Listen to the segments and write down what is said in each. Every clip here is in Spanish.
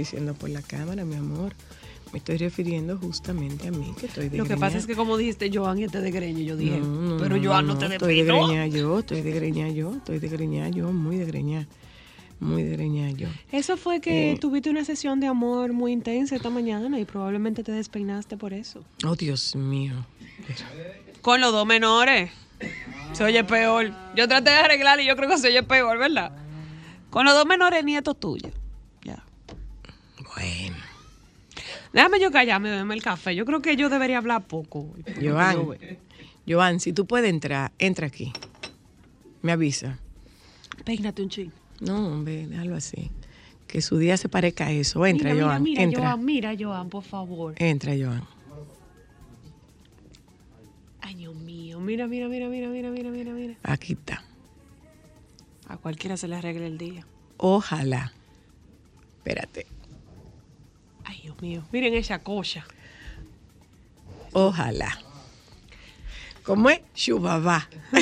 Diciendo por la cámara, mi amor. Me estoy refiriendo justamente a mí, que estoy de Lo que pasa es que como dijiste Joan y este de Greñe, yo dije, No, no, pero Joan no, no, te Estoy de greña yo, estoy de greña yo, estoy de greña yo, muy de greña. Muy de greña yo. Eso fue que Eh. tuviste una sesión de amor muy intensa esta mañana y probablemente te despeinaste por eso. Oh, Dios mío. Con los dos menores. Se oye peor. Yo traté de arreglar y yo creo que se oye peor, ¿verdad? Con los dos menores nietos tuyos. Bueno. Déjame yo callarme, bebeme el café. Yo creo que yo debería hablar poco. Joan, Joan, si tú puedes entrar, entra aquí. Me avisa. Peínate un ching. No, hombre, déjalo así. Que su día se parezca a eso. Entra, mira, Joan. mira, mira, entra. Joan, mira, Joan, por favor. Entra, Joan. Ay, Dios mío. Mira, mira, mira, mira, mira, mira, mira, mira. Aquí está. A cualquiera se le arregle el día. Ojalá. Espérate. Ay, Dios mío. Miren esa cosa. Ojalá. ¿Cómo es? Shubaba.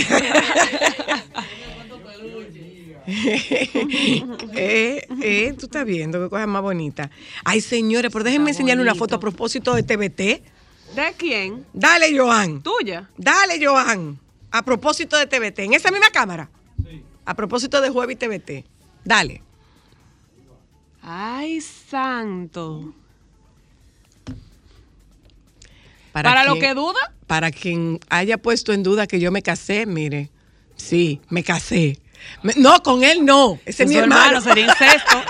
eh, eh, tú estás viendo qué cosa más bonita. Ay, señores, pero déjenme enseñarle una foto a propósito de TBT. ¿De quién? Dale, Joan. ¿Tuya? Dale, Joan. A propósito de TBT. En esa misma cámara. A propósito de Jueves y TBT. Dale. Ay, santo. Para, ¿Para, lo que duda? Para quien haya puesto en duda que yo me casé, mire. Sí, me casé. Me- no, con él no. Ese es mi Su hermano. sería incesto.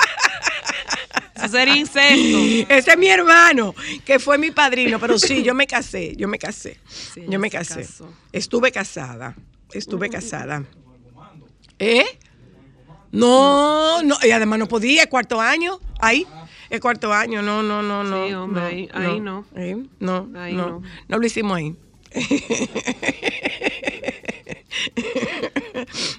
Eso sería incesto. Ese es mi hermano, que fue mi padrino, pero sí, yo me casé, yo me casé. Sí, yo me casé. casó. Estuve casada, estuve casada. ¿Eh? No, no, y además no podía, el cuarto año, ahí, el cuarto año, no, no, no, no. Sí, hombre, ahí- ahí no. Ahí, no, Ahí no, no. no lo hicimos ahí.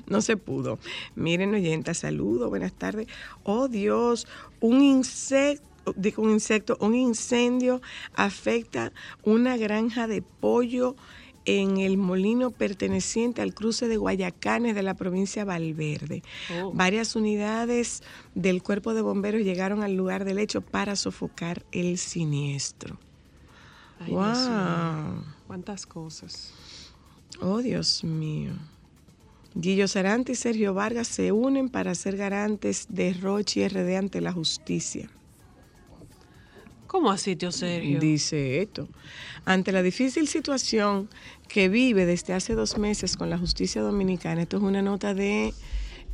No se pudo. Miren, oyenta, saludos, buenas tardes. Oh Dios, un insecto, digo un insecto, un incendio afecta una granja de pollo en el molino perteneciente al cruce de Guayacanes de la provincia Valverde. Oh. Varias unidades del cuerpo de bomberos llegaron al lugar del hecho para sofocar el siniestro. Ay, Dios mío. wow. Cuántas cosas. Oh, Dios mío. Guillo Sarante y Sergio Vargas se unen para ser garantes de Rochi RD ante la justicia. ¿Cómo así, tío Sergio? Dice esto. Ante la difícil situación que vive desde hace dos meses con la justicia dominicana, esto es una nota de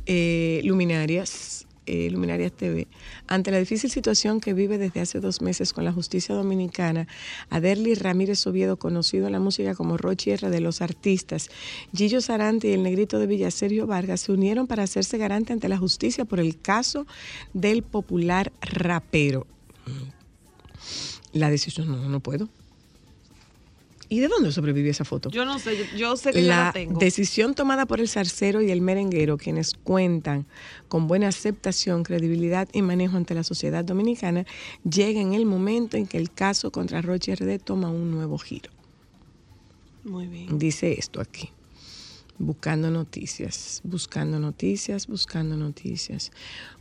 eh, Luminarias, eh, Luminarias TV. Ante la difícil situación que vive desde hace dos meses con la justicia dominicana, Aderly Ramírez Oviedo, conocido en la música como Rochi R de los artistas, Gillo Sarante y el negrito de Villa Sergio Vargas se unieron para hacerse garante ante la justicia por el caso del popular rapero. La decisión, no, no puedo. ¿Y de dónde sobrevivió esa foto? Yo no sé, yo, yo sé que yo la tengo. decisión tomada por el zarcero y el merenguero, quienes cuentan con buena aceptación, credibilidad y manejo ante la sociedad dominicana, llega en el momento en que el caso contra Roche RD toma un nuevo giro. Muy bien. Dice esto aquí. Buscando noticias, buscando noticias, buscando noticias.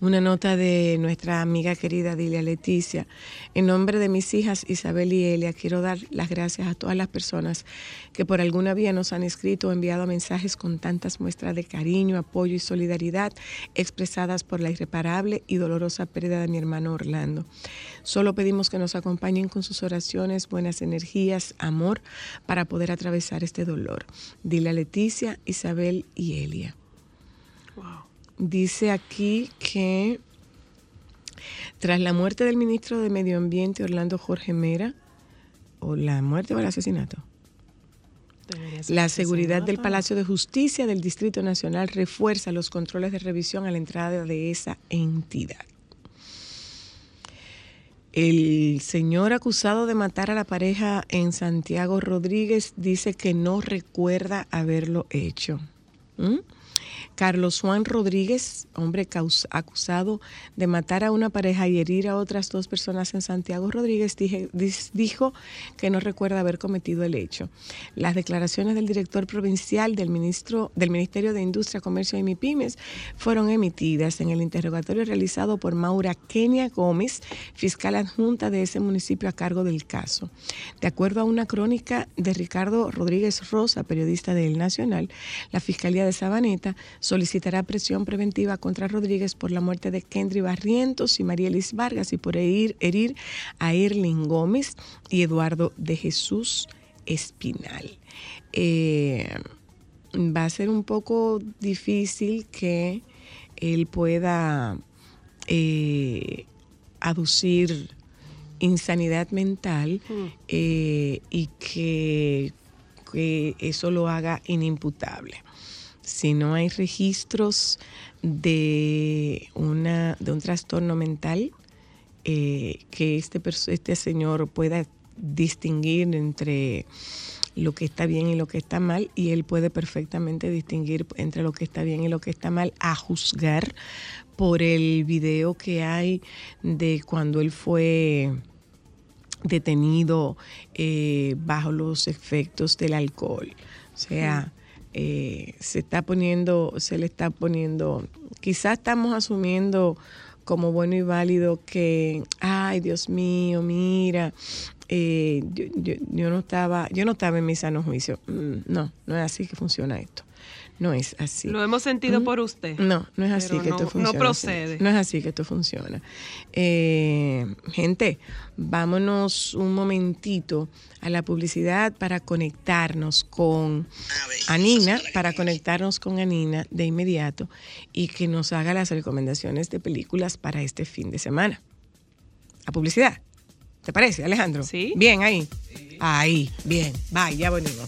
Una nota de nuestra amiga querida Dilia Leticia. En nombre de mis hijas Isabel y Elia, quiero dar las gracias a todas las personas que por alguna vía nos han escrito o enviado mensajes con tantas muestras de cariño, apoyo y solidaridad expresadas por la irreparable y dolorosa pérdida de mi hermano Orlando. Solo pedimos que nos acompañen con sus oraciones, buenas energías, amor, para poder atravesar este dolor. Dile a Leticia, Isabel y Elia. Dice aquí que tras la muerte del ministro de Medio Ambiente, Orlando Jorge Mera, o la muerte o el asesinato, la seguridad del Palacio de Justicia del Distrito Nacional refuerza los controles de revisión a la entrada de esa entidad. El señor acusado de matar a la pareja en Santiago Rodríguez dice que no recuerda haberlo hecho. ¿Mm? Carlos Juan Rodríguez, hombre acusado de matar a una pareja y herir a otras dos personas en Santiago Rodríguez, dijo que no recuerda haber cometido el hecho. Las declaraciones del director provincial del ministro del Ministerio de Industria, Comercio y MIPIMES fueron emitidas en el interrogatorio realizado por Maura Kenia Gómez, fiscal adjunta de ese municipio a cargo del caso. De acuerdo a una crónica de Ricardo Rodríguez Rosa, periodista de El Nacional, la Fiscalía de Sabaneta solicitará presión preventiva contra Rodríguez por la muerte de Kendry Barrientos y Marielis Vargas y por herir, herir a Erling Gómez y Eduardo de Jesús Espinal. Eh, va a ser un poco difícil que él pueda eh, aducir insanidad mental eh, y que, que eso lo haga inimputable. Si no hay registros de, una, de un trastorno mental, eh, que este, este señor pueda distinguir entre lo que está bien y lo que está mal y él puede perfectamente distinguir entre lo que está bien y lo que está mal a juzgar por el video que hay de cuando él fue detenido eh, bajo los efectos del alcohol. O sea, eh, se está poniendo, se le está poniendo, quizás estamos asumiendo como bueno y válido que, ay Dios mío, mira, eh, yo, yo- yo no estaba, yo no estaba en mi sano juicio. Mm, No, no es así que funciona esto. No es así. Lo hemos sentido ¿Mm? por usted. No, no es así que no- esto no funciona. procede. así. No es así que esto funciona. Eh, gente, vámonos un momentito a la publicidad para conectarnos con Anina, para conectarnos con Anina de inmediato y que nos haga las recomendaciones de películas para este fin de semana. A publicidad. ¿Te parece, Alejandro? Sí. Bien, ahí. Ahí, bien. Bye, ya venimos.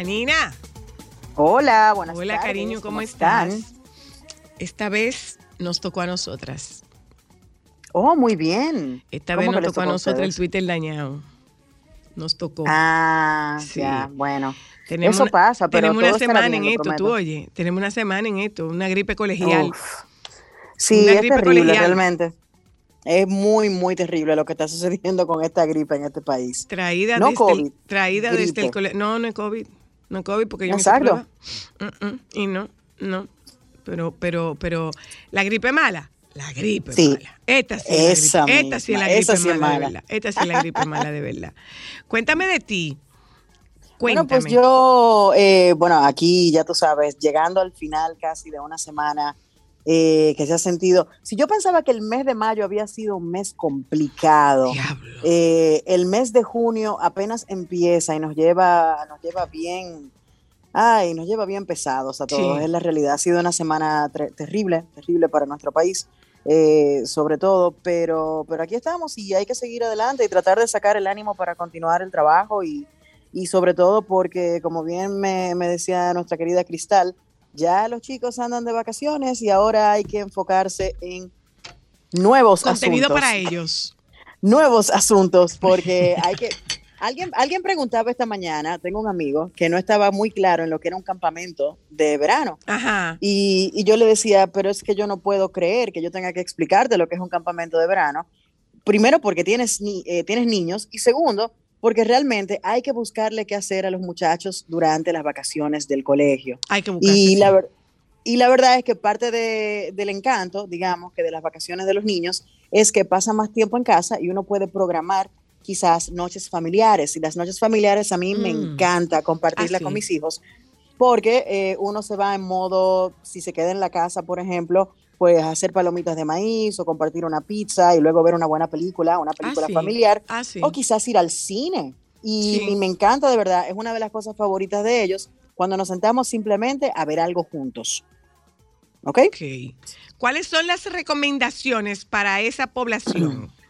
Anina. Hola, buenas Hola, tardes. cariño, ¿cómo, están? estás? Esta vez nos tocó a nosotras. Oh, muy bien. Esta ¿Cómo vez nos tocó a nosotros el? Twitter dañado. Nos tocó. Ah, Sí. ya, bueno. Tenemos Eso una- pasa, pero Tenemos una todo semana bien, en esto, tú oye. Tenemos una semana en esto, una gripe colegial. Uf. Sí, Una es gripe terrible, colegial. realmente. Es muy, muy terrible lo que está sucediendo con esta gripe en este país. Traída No desde COVID, el, traída desde el gripe. cole- No, no es COVID. No COVID porque yo me hice Exacto. Mm, mm, y no, no. Pero, pero, pero, la gripe mala. La gripe Sí. mala. Esta sí es la gripe. Esta sí es la gripe sí mala, de verdad. Esta sí es la gripe mala de verdad. Cuéntame de ti. Cuéntame. Bueno, pues yo, eh, bueno, aquí ya tú sabes, llegando al final casi de una semana eh, que se ha sentido, si yo pensaba que el mes de mayo había sido un mes complicado, eh, el mes de junio apenas empieza y nos lleva, nos lleva bien, ay, nos lleva bien pesados a todos, Sí. es la realidad, ha sido una semana terrible, terrible para nuestro país. eh, sobre todo, pero, pero aquí estamos y hay que seguir adelante y tratar de sacar el ánimo para continuar el trabajo y, y sobre todo porque, como bien me, me decía nuestra querida Cristal, ya los chicos andan de vacaciones y ahora hay que enfocarse en nuevos Contenido asuntos. para ellos. Nuevos asuntos, porque hay que... Alguien, alguien preguntaba esta mañana, tengo un amigo que no estaba muy claro en lo que era un campamento de verano. Ajá. Y, y yo le decía, pero es que yo no puedo creer que yo tenga que explicarte lo que es un campamento de verano. Primero, porque tienes, ni- eh, tienes niños. Y segundo, porque realmente hay que buscarle qué hacer a los muchachos durante las vacaciones del colegio. Hay que buscar. Y la, y la verdad es que parte de- del encanto, digamos, que de las vacaciones de los niños, es que pasa más tiempo en casa y uno puede programar quizás noches familiares. Y las noches familiares a mí me Mm. encanta compartirla Ah, sí. con mis hijos, porque eh, uno se va en modo, si se queda en la casa, por ejemplo, pues hacer palomitas de maíz o compartir una pizza y luego ver una buena película, una película sí. familiar, Ah, sí. o quizás ir al cine. Y, Sí. y me encanta de verdad, es una de las cosas favoritas de ellos cuando nos sentamos simplemente a ver algo juntos. ¿Ok? Ok. ¿Cuáles son las recomendaciones para esa población?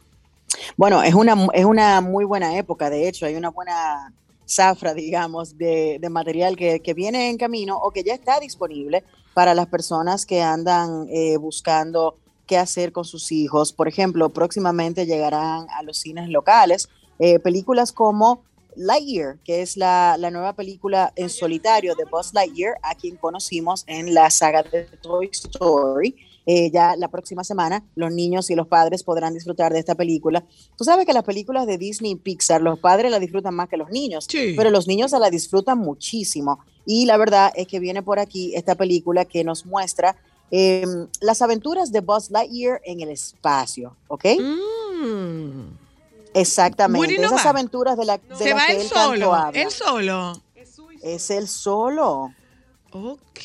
Bueno, es una, es una muy buena época, de hecho, hay una buena zafra, digamos, de, de material que, que viene en camino o que ya está disponible para las personas que andan eh, buscando qué hacer con sus hijos. Por ejemplo, próximamente llegarán a los cines locales eh, películas como Lightyear, que es la, la nueva película en solitario de Buzz Lightyear, a quien conocimos en la saga de Toy Story. Eh, ya la próxima semana los niños y los padres podrán disfrutar de esta película. Tú sabes que las películas de Disney y Pixar, los padres la disfrutan más que los niños, Sí. pero los niños se la disfrutan muchísimo. Y la verdad es que viene por aquí esta película que nos muestra eh, las aventuras de Buzz Lightyear en el espacio, ¿ok? Mm. Exactamente. No Esas aventuras de, la, de Se las va que él tanto solo. habla. Él solo. Es él solo. Ok.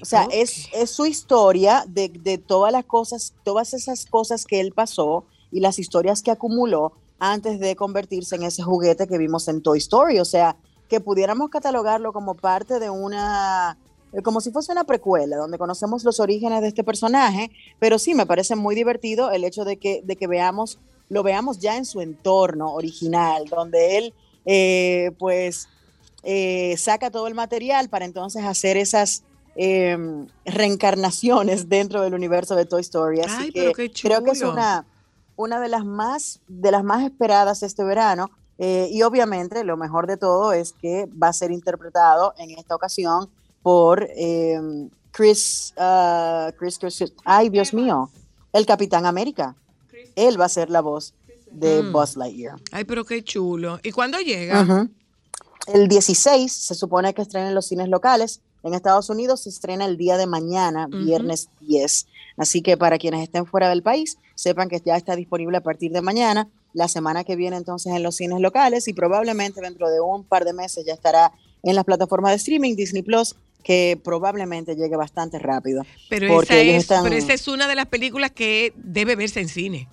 O sea, es, es su historia de, de todas las cosas, todas esas cosas que él pasó y las historias que acumuló antes de convertirse en ese juguete que vimos en Toy Story. O sea, que pudiéramos catalogarlo como parte de una, eh, como si fuese una precuela, donde conocemos los orígenes de este personaje, pero sí me parece muy divertido el hecho de que, de que veamos, lo veamos ya en su entorno original, donde él, eh, pues, eh, saca todo el material para entonces hacer esas eh, reencarnaciones dentro del universo de Toy Story. Así Ay, que pero qué creo que es una, una de las más de las más esperadas este verano. Eh, y obviamente lo mejor de todo es que va a ser interpretado en esta ocasión por eh, Chris, ah, Chris, Chris- ay Dios mío, el Capitán América. Él va a ser la voz de Mm. Buzz Lightyear. Ay, pero qué chulo. ¿Y cuándo llega? El 16 se supone que estrena en los cines locales. En Estados Unidos se estrena el día de mañana, viernes 10. Así que para quienes estén fuera del país, sepan que ya está disponible a partir de mañana. La semana que viene entonces en los cines locales y probablemente dentro de un par de meses ya estará en las plataformas de streaming Disney Plus, que probablemente llegue bastante rápido. Pero, Porque esa ellos es, están- pero esa es una de las películas que debe verse en cine.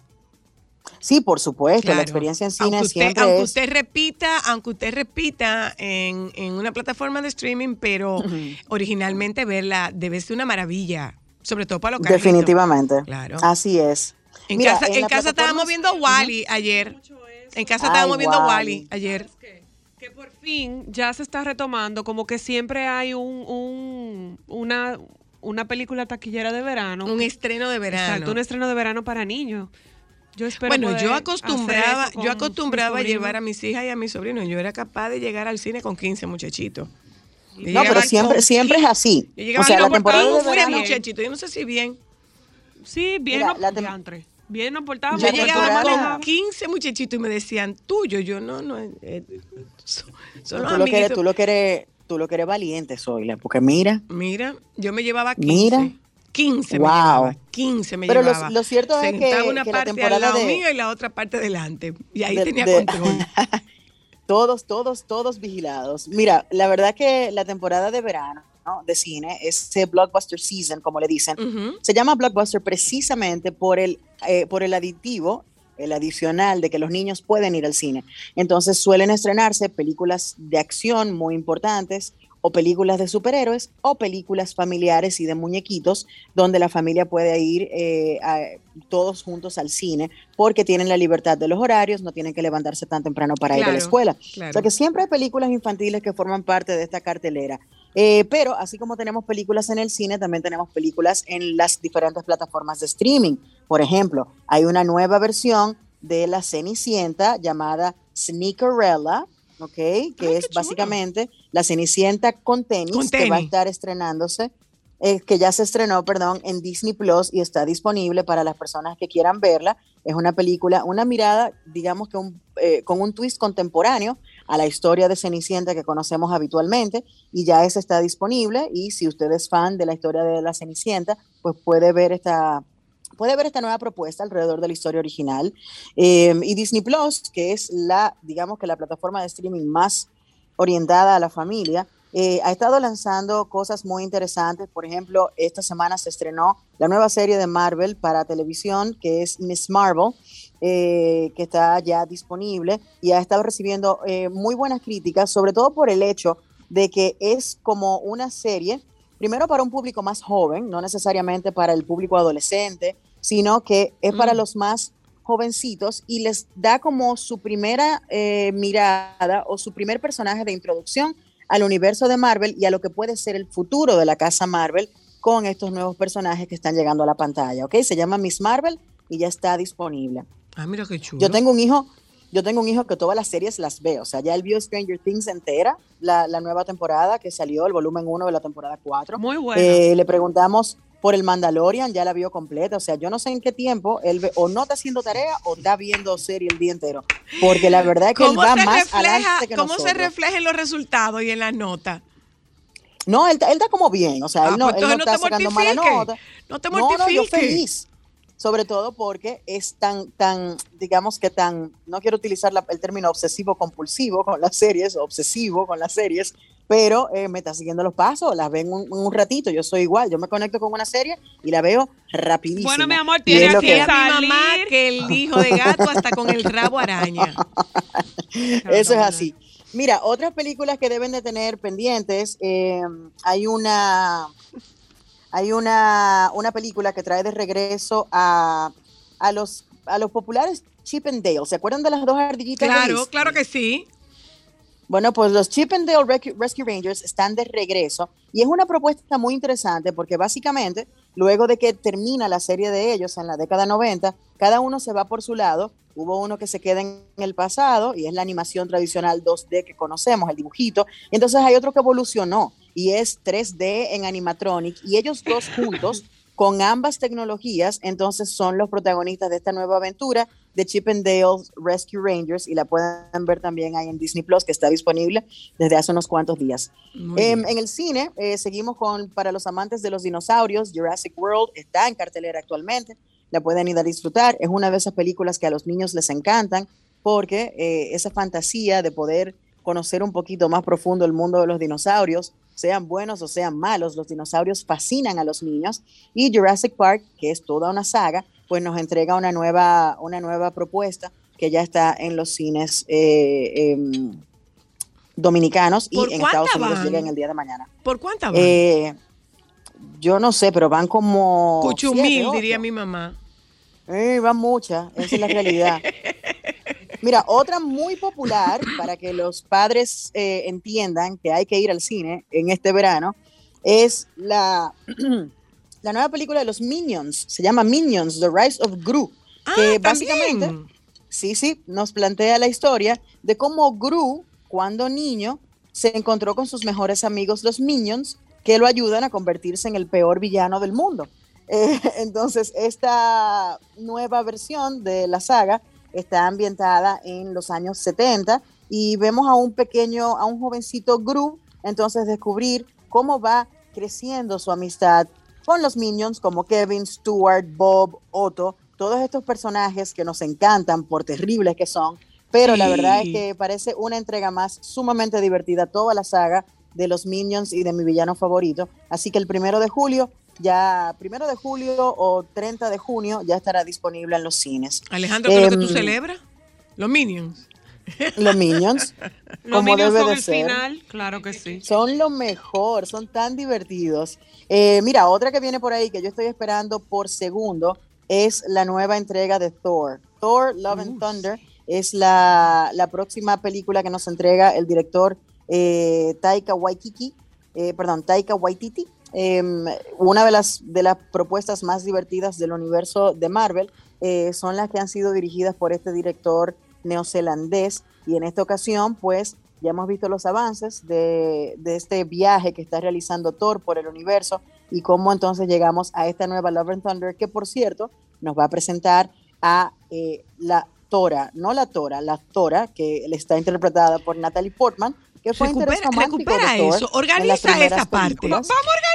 Sí, por supuesto, Claro. la experiencia en cine aunque usted, siempre aunque es... usted repita, aunque usted repita en, en una plataforma de streaming, pero originalmente verla debe ser una maravilla, sobre todo para los. Definitivamente. Claro. Así es. En Mira, casa, en la casa estábamos viendo Wally ayer. En casa Ay, estábamos viendo Wall-E. Wally ayer. que, por fin ya se está retomando, como que siempre hay un, un- una, una película taquillera de verano. Un estreno de verano. Exacto, un estreno de verano para niños. Yo espero Bueno, yo acostumbraba, yo acostumbraba a llevar a mis hijas y a mis sobrinos. Yo era capaz de llegar al cine con 15 muchachitos. Yo No, pero siempre, con siempre es así. Yo llegaba O sea, la temporada de 15 verano, muchachitos. Yo no sé si bien. Sí, bien, Mira, no, la tem-. Bien nos portábamos. La Yo llegaba con 15 muchachitos y me decían, tuyo, yo no, no, eh, son, son los tú, lo que eres, tú, lo que eres, tú lo que eres valiente, Zoila, porque mira, Mira, yo me llevaba 15. Mira. 15 me Wow. llevaba. 15 me Pero lo- llevaba. lo cierto es que- Sentaba una que la parte al temporada lado de- mío y la otra parte delante. Y ahí de- tenía de- control. todos, todos, todos vigilados. Mira, la verdad que la temporada de verano ¿no? de cine, ese blockbuster season, como le dicen, Ujú. se llama blockbuster precisamente por el, eh, por el aditivo, el adicional de que los niños pueden ir al cine. Entonces suelen estrenarse películas de acción muy importantes o películas de superhéroes o películas familiares y de muñequitos donde la familia puede ir eh, a- todos juntos al cine porque tienen la libertad de los horarios, no tienen que levantarse tan temprano para ir a la Claro, escuela. claro. O sea que siempre hay películas infantiles que forman parte de esta cartelera. Eh, pero así como tenemos películas en el cine, también tenemos películas en las diferentes plataformas de streaming. Por ejemplo, hay una nueva versión de La Cenicienta llamada Sneakerella, ¿ok? Que qué es chulo. básicamente La Cenicienta con tenis, Con que va a tenis. estar estrenándose, eh, que ya se estrenó, perdón, en Disney Plus y está disponible para las personas que quieran verla. Es una película, una mirada, digamos que un, eh, con un twist contemporáneo a la historia de Cenicienta que conocemos habitualmente y ya esa está disponible y si usted es fan de la historia de la Cenicienta, pues puede ver esta puede ver esta nueva propuesta alrededor de la historia original Eh, y Disney Plus, que es la, digamos que la plataforma de streaming más orientada a la familia, eh, ha estado lanzando cosas muy interesantes. Por ejemplo, esta semana se estrenó la nueva serie de Marvel para televisión, que es Miss Marvel, eh, que está ya disponible y ha estado recibiendo eh, muy buenas críticas, sobre todo por el hecho de que es como una serie, primero para un público más joven, no necesariamente para el público adolescente, sino que es para Mm. los más jovencitos y les da como su primera eh, mirada o su primer personaje de introducción al universo de Marvel y a lo que puede ser el futuro de la casa Marvel con estos nuevos personajes que están llegando a la pantalla, ¿ok? Se llama Miss Marvel y ya está disponible. Ah, mira qué chulo. Yo tengo un hijo, yo tengo un hijo que todas las series las ve, o sea, ya él vio Stranger Things entera, la, la nueva temporada que salió, el volumen 1 de la temporada 4. Muy bueno. Eh, le preguntamos por el Mandalorian, ya la vio completa, o sea, yo no sé en qué tiempo él ve- o no está haciendo tarea o está viendo serie el día entero, porque la verdad es que él ¿Cómo, va más refleja, que ¿Cómo se refleja en los resultados y en las notas? No, él, está- él está como bien, o sea, Ah, él no, pues él no no está sacando mala nota. No te No, no, yo mortifiques. feliz. Sobre todo porque es tan, tan, digamos que tan, no quiero utilizar la- el término obsesivo compulsivo con las series, obsesivo con las series, pero eh, me está siguiendo los pasos, las ven un, un ratito, yo soy igual, yo me conecto con una serie y la veo rapidísimo. Bueno, mi amor, tiene aquí que- a mi salir. mamá que el hijo de gato hasta con el rabo araña. Eso es así. Mira, otras películas que deben de tener pendientes, eh, hay una hay una, una película que trae de regreso a, a los a los populares Chip and Dale. ¿Se acuerdan de las dos ardillitas? Claro, claro que sí. Bueno, pues los Chip and Dale Rescue Rangers están de regreso y es una propuesta muy interesante porque básicamente luego de que termina la serie de ellos en la década 90, cada uno se va por su lado. Hubo uno que se queda en el pasado y es la animación tradicional 2D que conocemos, el dibujito. Y entonces hay otro que evolucionó y es 3D en animatronic y ellos dos juntos con ambas tecnologías, entonces son los protagonistas de esta nueva aventura de Chip and Dale's Rescue Rangers y la pueden ver también ahí en Disney Plus, que está disponible desde hace unos cuantos días. Em, en el cine, eh, seguimos con, para los amantes de los dinosaurios, Jurassic World está en cartelera actualmente, la pueden ir a disfrutar, es una de esas películas que a los niños les encantan, porque eh, esa fantasía de poder conocer un poquito más profundo el mundo de los dinosaurios, sean buenos o sean malos, los dinosaurios fascinan a los niños y Jurassic Park, que es toda una saga, pues nos entrega una nueva, una nueva propuesta que ya está en los cines eh, em, dominicanos y ¿Por en Estados Unidos van? llega en el día de mañana. ¿Por cuántas van? Eh, yo no sé, pero van como... Cuchumil, diría mi mamá. Eh, van muchas, esa es la realidad. Mira, otra muy popular para que los padres eh, entiendan que hay que ir al cine en este verano es la, la nueva película de los Minions. Se llama Minions, The Rise of Gru. Ah, que también. básicamente, sí, sí, nos plantea la historia de cómo Gru, cuando niño, se encontró con sus mejores amigos, los Minions, que lo ayudan a convertirse en el peor villano del mundo. Eh, entonces, esta nueva versión de la saga está ambientada en los años 70 y vemos a un pequeño, a un jovencito Gru, entonces descubrir cómo va creciendo su amistad con los Minions como Kevin, Stuart, Bob, Otto, todos estos personajes que nos encantan por terribles que son, pero la verdad es que parece una entrega más sumamente divertida toda la saga de los Minions y de mi villano favorito. Así que el primero de julio, ya primero de julio o 30 de junio ya estará disponible en los cines. Alejandro, ¿qué es lo que tú Em, celebras? Los Minions. Los Minions, Los como Minions debe son de el ser. final, claro que sí. Son lo mejor, son tan divertidos. Eh, mira, otra que viene por ahí que yo estoy esperando por segundo es la nueva entrega de Thor. Thor, Love and Thunder es la, la próxima película que nos entrega el director eh, Taika Waititi, eh, perdón, Taika Waititi. Em, una de las, de las propuestas más divertidas del universo de Marvel son las que han sido dirigidas por este director neozelandés y en esta ocasión pues ya hemos visto los avances de, de este viaje que está realizando Thor por el universo y cómo entonces llegamos a esta nueva Love and Thunder que por cierto nos va a presentar a eh, la Tora, no la Tora, la Tora que está interpretada por Natalie Portman que fue Recupera, recupera de Thor eso. Organiza esa parte. películas.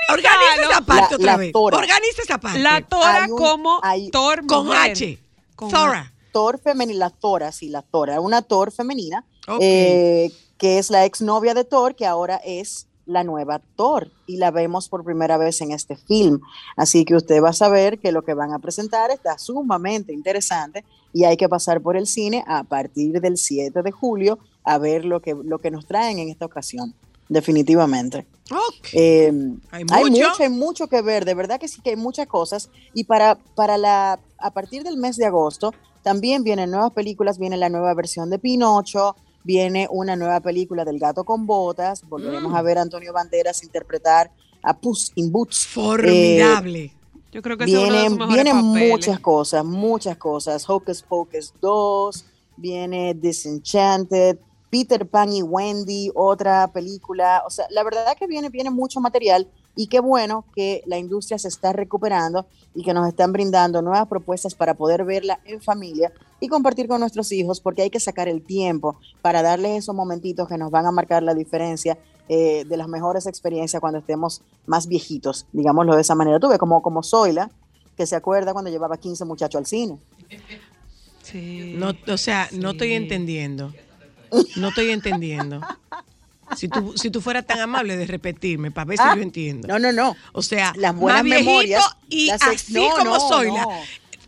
Organiza esa parte La- otra la vez. Tora. Organiza esa parte. La Tora Hay un- como hay- Thor con mujer. H. Con Thora. Thor femenina, la Tora, sí, la Tora, una Thor femenina, Ok. eh, que es la exnovia de Thor, que ahora es la nueva Thor, y la vemos por primera vez en este film. Así que usted va a saber que lo que van a presentar está sumamente interesante y hay que pasar por el cine a partir del 7 de julio a ver lo que, lo que nos traen en esta ocasión, definitivamente. Ok. Eh, Hay hay, mucho. mucho. hay mucho que ver, de verdad que sí que hay muchas cosas. Y para, para la, a partir del mes de agosto también vienen nuevas películas, viene la nueva versión de Pinocho, viene una nueva película del gato con botas, volveremos Mm. a ver a Antonio Banderas interpretar a Puss in Boots. Formidable. Yo creo que es Vienen, mejores vienen papeles. muchas cosas, muchas cosas. Hocus Pocus 2, viene Disenchanted, Peter Pan y Wendy, otra película. O sea, la verdad que viene, viene mucho material y qué bueno que la industria se está recuperando y que nos están brindando nuevas propuestas para poder verla en familia y compartir con nuestros hijos, porque hay que sacar el tiempo para darles esos momentitos que nos van a marcar la diferencia eh, de las mejores experiencias cuando estemos más viejitos, digámoslo de esa manera. Tuve como, como Zoila, que se acuerda cuando llevaba 15 muchachos al cine. Sí. No, o sea, no estoy Sí. entendiendo. No estoy entendiendo. Si tú, si tú fueras tan amable de repetirme para ver si Ah, yo entiendo. No, no, no. O sea, Las buenas más viejito memorias, y las así no, como no, soy. no. la-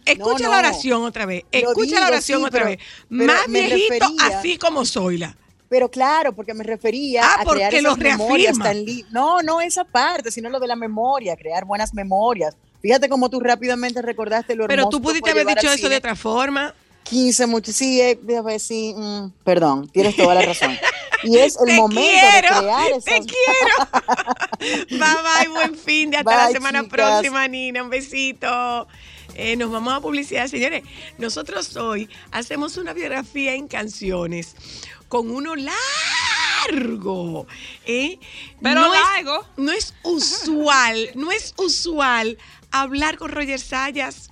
Escucha la oración otra vez. Escucha digo, la oración sí, otra pero- vez. pero Más viejito, refería- así como soy la. Pero claro, porque me refería Ah, a porque crear lo esas memorias tan No, no esa parte, sino lo de la memoria, crear buenas memorias. Fíjate cómo tú rápidamente recordaste lo Pero hermoso tú pudiste haber dicho eso de otra forma. 15 mucho, sí, eh, sí, mm, perdón, tienes toda la razón. Y es el Te momento quiero, de crear esas Te quiero. bye bye, buen fin de hasta la semana chicas. próxima, Nina. Un besito. Eh, nos vamos a publicidad, señores. Nosotros hoy hacemos una biografía en canciones con uno largo. ¿eh? Pero no largo. Es, no es usual, no es usual hablar con Roger Sayas.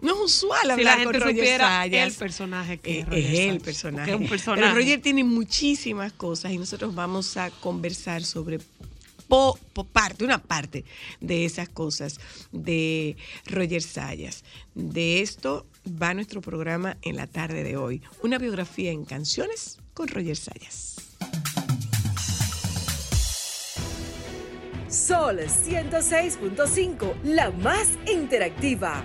No es usual Si hablar la con Roger Sayas. el personaje que Eh, es, Roger es el personaje. es un personaje. Pero Roger tiene muchísimas cosas y nosotros vamos a conversar sobre po- po- parte, una parte de esas cosas de Roger Sayas. De esto va nuestro programa en la tarde de hoy. Una biografía en canciones con Roger Sayas. Sol 106.5, la más interactiva.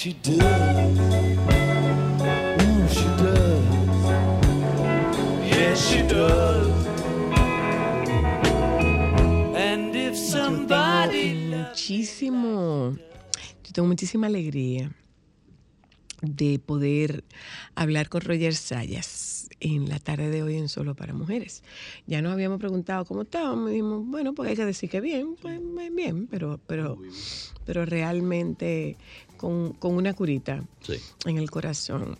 She does. She does. Yes, she does. And if somebody muchísimo, yo tengo muchísima alegría de poder hablar con Roger Sayas en la tarde de hoy en Solo para Mujeres. Ya nos habíamos preguntado cómo estábamos, dijimos, bueno, pues hay que decir que bien, pues, bien, pero, pero, pero realmente con, con una curita Sí. en el corazón.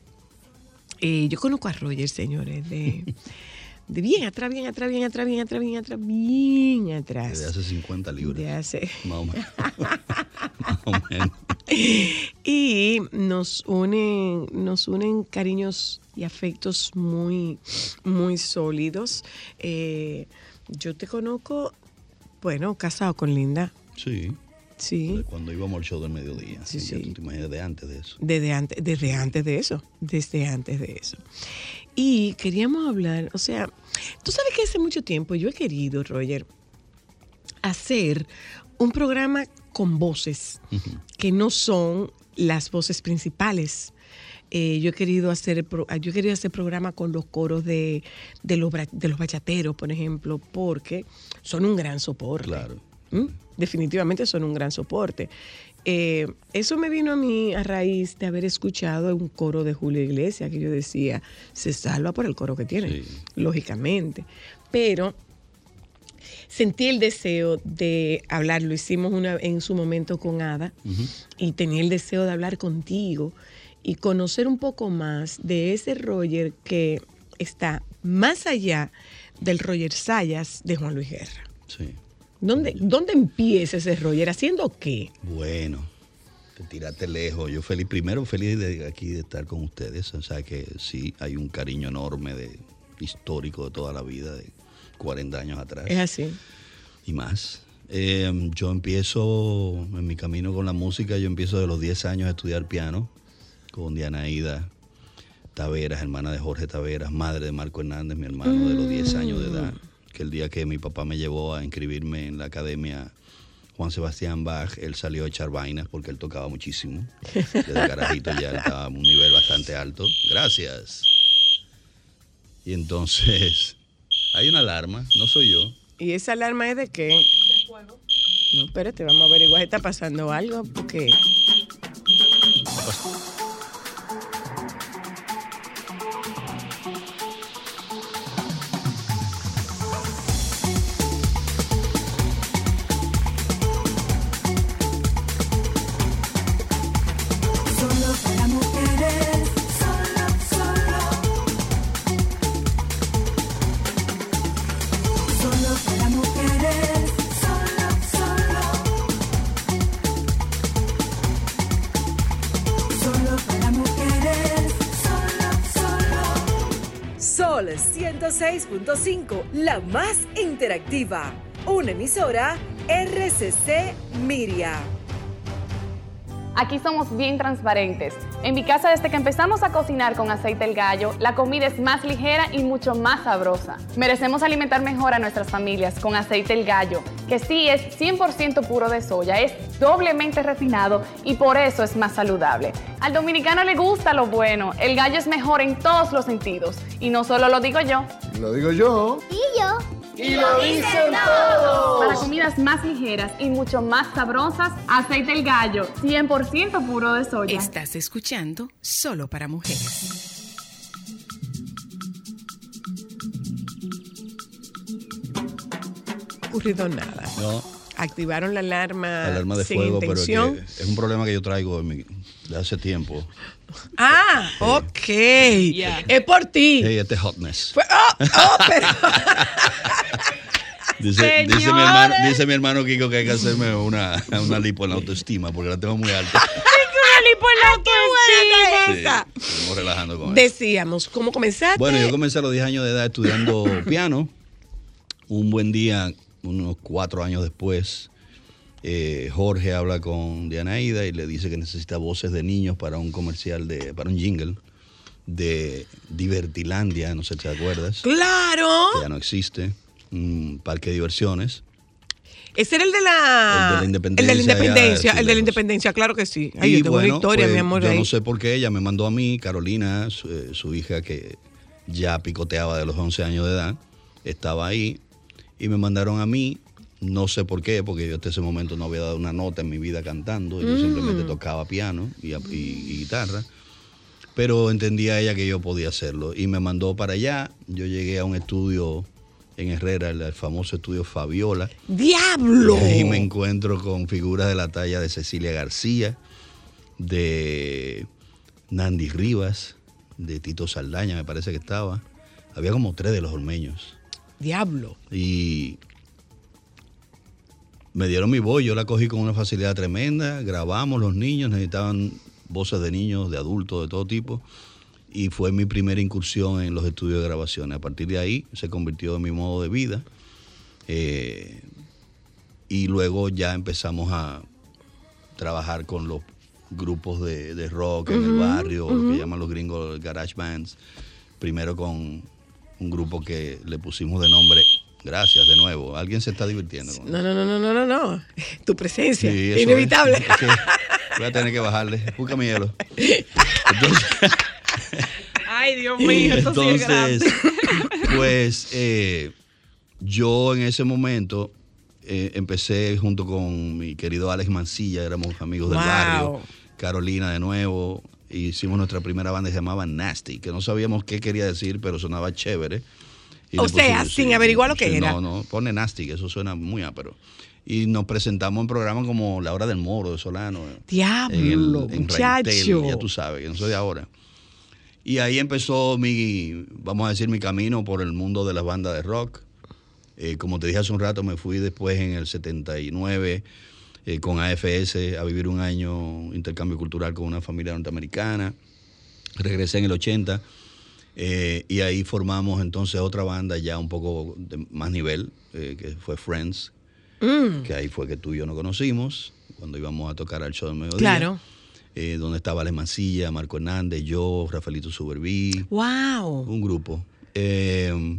Eh, yo conozco a Roger, señores, de, de bien atrás, bien atrás, bien atrás, bien atrás, bien atrás, bien atrás. Desde hace 50 libras. De hace. Más o menos. Más o menos. Y nos unen, nos unen cariños y afectos muy, muy sólidos. Eh, yo te conozco, bueno, casado con Linda. Sí. Sí. Cuando íbamos al show del mediodía. Sí, Y ya sí. tú te imaginas de antes de eso. Desde antes, desde antes de eso, desde antes de eso. Y queríamos hablar, o sea, tú sabes que hace mucho tiempo yo he querido, Roger, hacer un programa con voces que no son las voces principales. Eh, yo he querido hacer yo he querido hacer programa con los coros de, de los, de los bachateros, por ejemplo, porque son un gran soporte. Claro. ¿Mm? Definitivamente son un gran soporte. Eh, eso me vino a mí a raíz de haber escuchado un coro de Julio Iglesias que yo decía, se salva por el coro que tiene, Sí. lógicamente. Pero sentí el deseo de hablar, lo hicimos una, en su momento con Ada, y tenía el deseo de hablar contigo y conocer un poco más de ese Roger que está más allá del Roger Sayas de Juan Luis Guerra. Sí. ¿Dónde, ¿Dónde empieza ese Roger? ¿Haciendo qué? Bueno, te tiraste lejos. Yo feliz, primero feliz de aquí de estar con ustedes. O sea que sí, hay un cariño enorme de histórico de toda la vida, de 40 años atrás. Es así. y más. Eh, yo empiezo en mi camino con la música, yo empiezo de los 10 años a estudiar piano con Diana Ida Taveras, hermana de Jorge Taveras, madre de Marco Hernández, mi hermano de los 10 años de edad, que el día que mi papá me llevó a inscribirme en la academia Juan Sebastián Bach, él salió a echar vainas porque él tocaba muchísimo. Desde carajito ya estaba a un nivel bastante alto. Gracias. Y entonces, hay una alarma, no soy yo. ¿Y esa alarma es de qué? De fuego. No, espérate, vamos a averiguar si está pasando algo, porque... 106.5, la más interactiva. Una emisora RCC Miria. Aquí somos bien transparentes. En mi casa, desde que empezamos a cocinar con aceite el gallo, la comida es más ligera y mucho más sabrosa. Merecemos alimentar mejor a nuestras familias con aceite el gallo, que sí es 100% puro de soya, es doblemente refinado y por eso es más saludable. Al dominicano le gusta lo bueno, el gallo es mejor en todos los sentidos. Y no solo lo digo yo. Lo digo yo. Para comidas más ligeras y mucho más sabrosas, aceite el gallo, 100% puro de soya. Estás escuchando Solo para Mujeres. ocurrido nada. No, Activaron la alarma, alarma de sin fuego, pero es, que intención. es un problema que yo traigo de, mi- de hace tiempo. Ah, ok. Es por ti. Hey, este hotness. Fue- oh, oh, pero- Dice, dice, mi hermano, dice mi hermano Kiko que hay que hacerme una, una lipo en la autoestima porque la tengo muy alta. Sí, estamos relajando con eso. Decíamos, ¿cómo comenzaste? Bueno, yo comencé a los 10 años de edad estudiando piano. Un buen día, unos cuatro años después, eh, Jorge habla con Diana Ida y le dice que necesita voces de niños para un comercial, de para un jingle de Divertilandia, no sé si te acuerdas, Claro. que ya no existe, un parque de diversiones. Ese era el de la, El de la independencia, El de la independencia, el de la independencia, claro que sí. Ay, Y yo tengo una historia, pues, mi amor. Yo ahí. no sé por qué ella me mandó a mí, Carolina, su, eh, su hija que ya picoteaba de los 11 años de edad, estaba ahí y me mandaron a mí, no sé por qué, porque yo hasta ese momento no había dado una nota en mi vida cantando, yo Mm. simplemente tocaba piano y, y- y guitarra, pero entendía ella que yo podía hacerlo y me mandó para allá, yo llegué a un estudio en Herrera, el, famoso estudio Fabiola, ¡Diablo! y ahí me encuentro con figuras de la talla de Cecilia García, de Nandy Rivas, de Tito Saldaña, me parece que estaba. Había como tres de los olmeños. Diablo. Y me dieron mi voz, yo la cogí con una facilidad tremenda. Grabamos los niños, necesitaban voces de niños, de adultos, de todo tipo. Y fue mi primera incursión en los estudios de grabaciones. A partir de ahí se convirtió en mi modo de vida. Eh, y luego ya empezamos a trabajar con los grupos de, de rock en el barrio, lo que llaman los gringos garage bands. Primero con un grupo que le pusimos de nombre, gracias de nuevo, alguien se está divirtiendo. con No, no, no, no, no, no, no. Tu presencia. Sí, Inevitable. es. Es que voy a tener que bajarle. Busca mi hielo. Entonces, Ay, Dios mío, esto sí es grande. entonces, pues eh, yo en ese momento eh, empecé junto con mi querido Alex Mancilla, éramos amigos del Wow. barrio, Carolina de nuevo, e hicimos nuestra primera banda que se llamaba Nasty, que no sabíamos qué quería decir, pero sonaba chévere. Y O sea, pusimos- sin averiguar lo que sí, era. No, no, pone Nasty, que eso suena muy ápero. Y nos presentamos en programas como La Hora del Moro de Solano. Diablo, en el- en muchacho. Ya tú sabes, que no soy de ahora. Y ahí empezó mi, vamos a decir, mi camino por el mundo de las bandas de rock. Eh, como te dije hace un rato, me fui después en el 79 eh, con AFS a vivir un año intercambio cultural con una familia norteamericana. Regresé en el 80 eh, y ahí formamos entonces otra banda ya un poco de más nivel, eh, que fue Friends, Mm, que ahí fue que tú y yo nos conocimos cuando íbamos a tocar al show del mediodía. Claro. Eh, donde estaba Ale Mancilla, Marco Hernández, yo, Rafaelito Suberví, Wow. un grupo. Eh,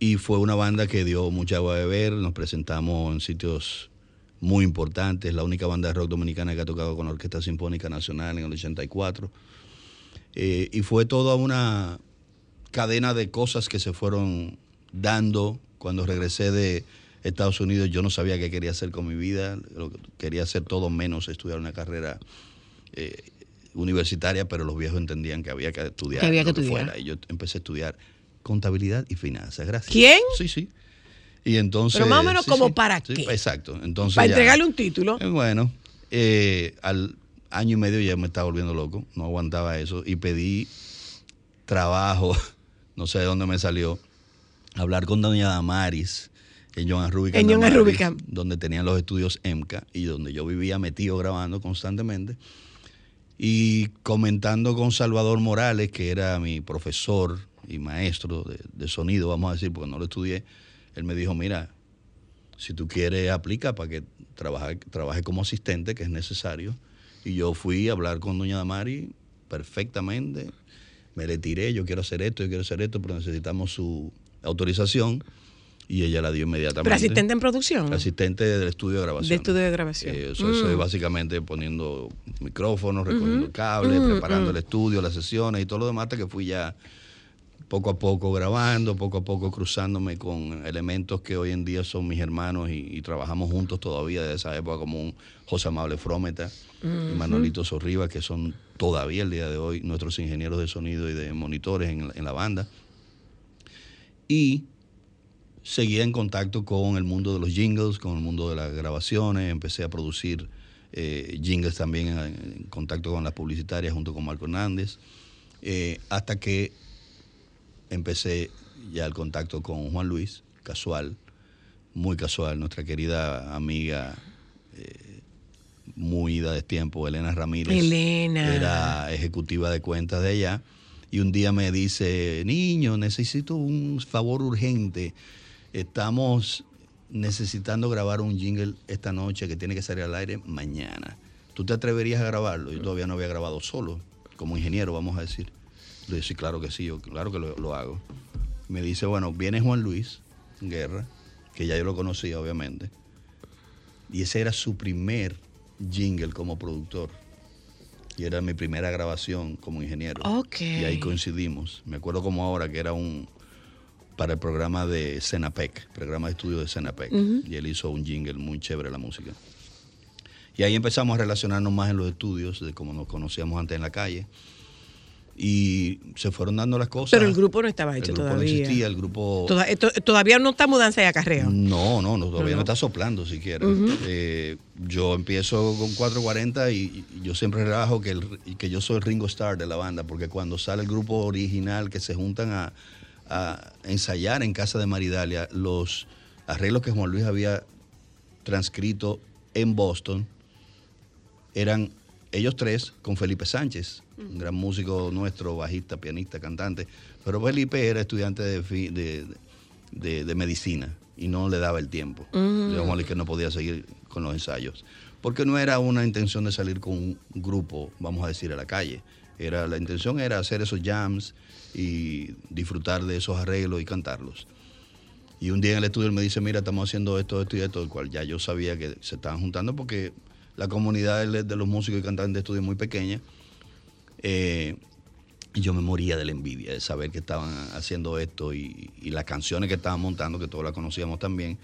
y fue una banda que dio mucha agua de beber, nos presentamos en sitios muy importantes, la única banda de rock dominicana que ha tocado con la Orquesta Sinfónica Nacional en el 84. Eh, y fue toda una cadena de cosas que se fueron dando cuando regresé de Estados Unidos. Yo no sabía qué quería hacer con mi vida, lo que quería hacer todo menos estudiar una carrera eh, universitaria, pero los viejos entendían que había que estudiar. Que había lo que estudiar. fuera. Y yo empecé a estudiar contabilidad y finanzas. Gracias. ¿Quién? Sí, sí. Y entonces. Pero más o menos sí, como sí, para sí, qué. Exacto. Entonces. Para ya- entregarle un título. eh, Bueno, eh, al año y medio ya me estaba volviendo loco, no aguantaba eso y pedí trabajo, no sé de dónde me salió, hablar con doña Damaris en Joan Rubicam. En Damaris, Rubicam. Donde tenían los estudios EMCA y donde yo vivía metido grabando constantemente. Y comentando con Salvador Morales, que era mi profesor y maestro de, de sonido, vamos a decir, porque no lo estudié, él me dijo, mira, si tú quieres, aplica para que trabaje, trabaje como asistente, que es necesario. Y yo fui a hablar con doña Damari perfectamente. Me le tiré, yo quiero hacer esto, yo quiero hacer esto, pero necesitamos su autorización. Y ella la dio inmediatamente. Pero asistente en producción. Asistente del estudio de grabación. De estudio de grabación. Eh, eso, eso es Mm. básicamente poniendo micrófonos, recogiendo cables, Mm, preparando mm. el estudio, las sesiones y todo lo demás, hasta que fui ya poco a poco grabando, poco a poco cruzándome con elementos que hoy en día son mis hermanos y, y trabajamos juntos todavía de esa época, como un José Amable Frometa y Ujú. Manolito Sorriba, que son todavía el día de hoy nuestros ingenieros de sonido y de monitores en, la- en la banda. Y seguía en contacto con el mundo de los jingles, con el mundo de las grabaciones, empecé a producir eh, jingles también en, en contacto con las publicitarias junto con Marco Hernández, eh, hasta que empecé ya el contacto con Juan Luis, casual, muy casual, nuestra querida amiga eh, muy ida de tiempo, Elena Ramírez. Elena. Era ejecutiva de cuentas de allá. Y un día me dice, niño, necesito un favor urgente. Estamos necesitando grabar un jingle esta noche que tiene que salir al aire mañana. ¿Tú te atreverías a grabarlo? Yo todavía no había grabado solo, como ingeniero, vamos a decir. Le dije, sí, claro que sí, yo claro que lo, lo hago. Me dice, bueno, viene Juan Luis Guerra, que ya yo lo conocía, obviamente. Y ese era su primer jingle como productor. Y era mi primera grabación como ingeniero. Y ahí coincidimos. Me acuerdo como ahora que era un para el programa de Cenapec, programa de estudio de Cenapec. Ujú. Y él hizo un jingle muy chévere la música. Y ahí empezamos a relacionarnos más en los estudios, de como nos conocíamos antes en la calle. Y se fueron dando las cosas. Pero el grupo no estaba hecho el grupo todavía. no existía, el grupo... Toda- to- todavía no está mudanza y acarreo. No, no, no, todavía No, no, no. está soplando siquiera. Ujú. Eh, yo empiezo con 440 y, y yo siempre relajo que, el- que yo soy el Ringo Starr de la banda, porque cuando sale el grupo original que se juntan a, a ensayar en casa de Maridalia, los arreglos que Juan Luis había transcrito en Boston eran ellos tres con Felipe Sánchez, un gran músico nuestro, bajista, pianista, cantante. Pero Felipe era estudiante de, de, de- de medicina y no le daba el tiempo. Mm. Le dijimos que no podía seguir con los ensayos. Porque no era una intención de salir con un grupo, vamos a decir, a la calle. Era, la intención era hacer esos jams y disfrutar de esos arreglos y cantarlos. Y un día en el estudio él me dice, mira, estamos haciendo esto, esto y esto, el cual ya yo sabía que se estaban juntando porque la comunidad de los músicos y cantantes de estudio es muy pequeña. Eh, y yo me moría de la envidia de saber que estaban haciendo esto y, y las canciones que estaban montando, que todos las conocíamos también,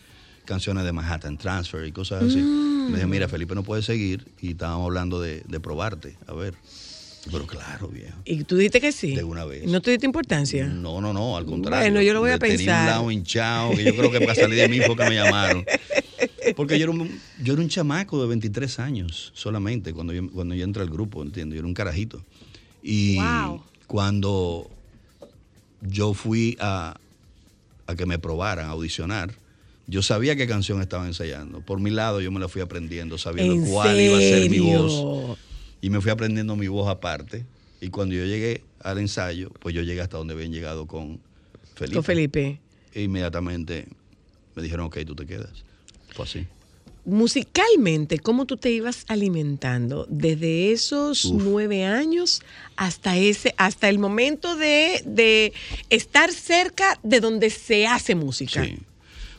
canciones de Manhattan Transfer y cosas así. Mm. Me dije, mira, Felipe no puede seguir y estábamos hablando de, de probarte, a ver. Pero claro, viejo. ¿Y tú dijiste que sí? De una vez. ¿No te diste importancia? No, no, no, al contrario. Bueno, yo lo voy a Tenía pensar. un lado hinchado, que yo creo que para salir de mí fue que me llamaron. Porque yo era un, yo era un chamaco de 23 años solamente cuando yo, cuando yo entré al grupo, ¿entiendes? Yo era un carajito. Y Wow. cuando yo fui a, a que me probaran, a audicionar, yo sabía qué canción estaba ensayando. Por mi lado yo me la fui aprendiendo, sabiendo ¿En cuál iba a ser mi voz. Y me fui aprendiendo mi voz aparte. Y cuando yo llegué al ensayo, pues yo llegué hasta donde habían llegado con Felipe. Con Felipe. E inmediatamente me dijeron, ok, tú te quedas. Fue así. Musicalmente, ¿cómo tú te ibas alimentando desde esos Uf. nueve años hasta ese, hasta el momento de, de estar cerca de donde se hace música? Sí.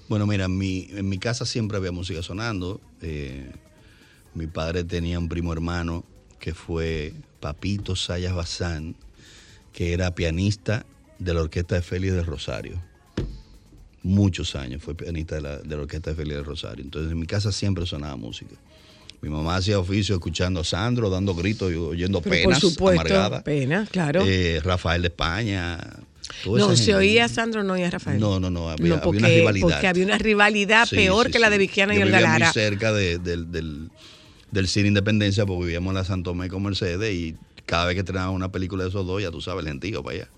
Bueno, mira, en mi, en mi casa siempre había música sonando. Eh, mi padre tenía un primo hermano que fue Papito Sayas Bazán, que era pianista de la orquesta de Félix del Rosario. Muchos años fue pianista de la, de la orquesta de Félix del Rosario. Entonces en mi casa siempre sonaba música. Mi mamá hacía oficio escuchando a Sandro, dando gritos y oyendo Pero penas por supuesto, amargadas. pena, claro. Eh, Rafael de España. no, se oía a Sandro, no oía a Rafael. No, no, no, había, No, había porque, una rivalidad. porque había una rivalidad Sí, peor sí, que la de Vigiana y Yo Olga vivía Lara. muy cerca de- del, del, del cine Independencia porque vivíamos en la Santomé con Mercedes y cada vez que estrenaban una película de esos dos, ya tú sabes, el gentío para allá.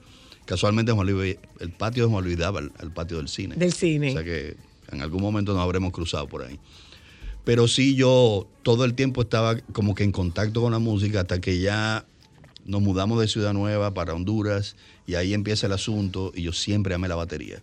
Casualmente Juan Luis, el patio de Juan Luis daba al, patio del cine. Del cine. O sea que en algún momento nos habremos cruzado por ahí. Pero sí yo todo el tiempo estaba como que en contacto con la música hasta que ya nos mudamos de Ciudad Nueva para Honduras y ahí empieza el asunto y yo siempre amé la batería.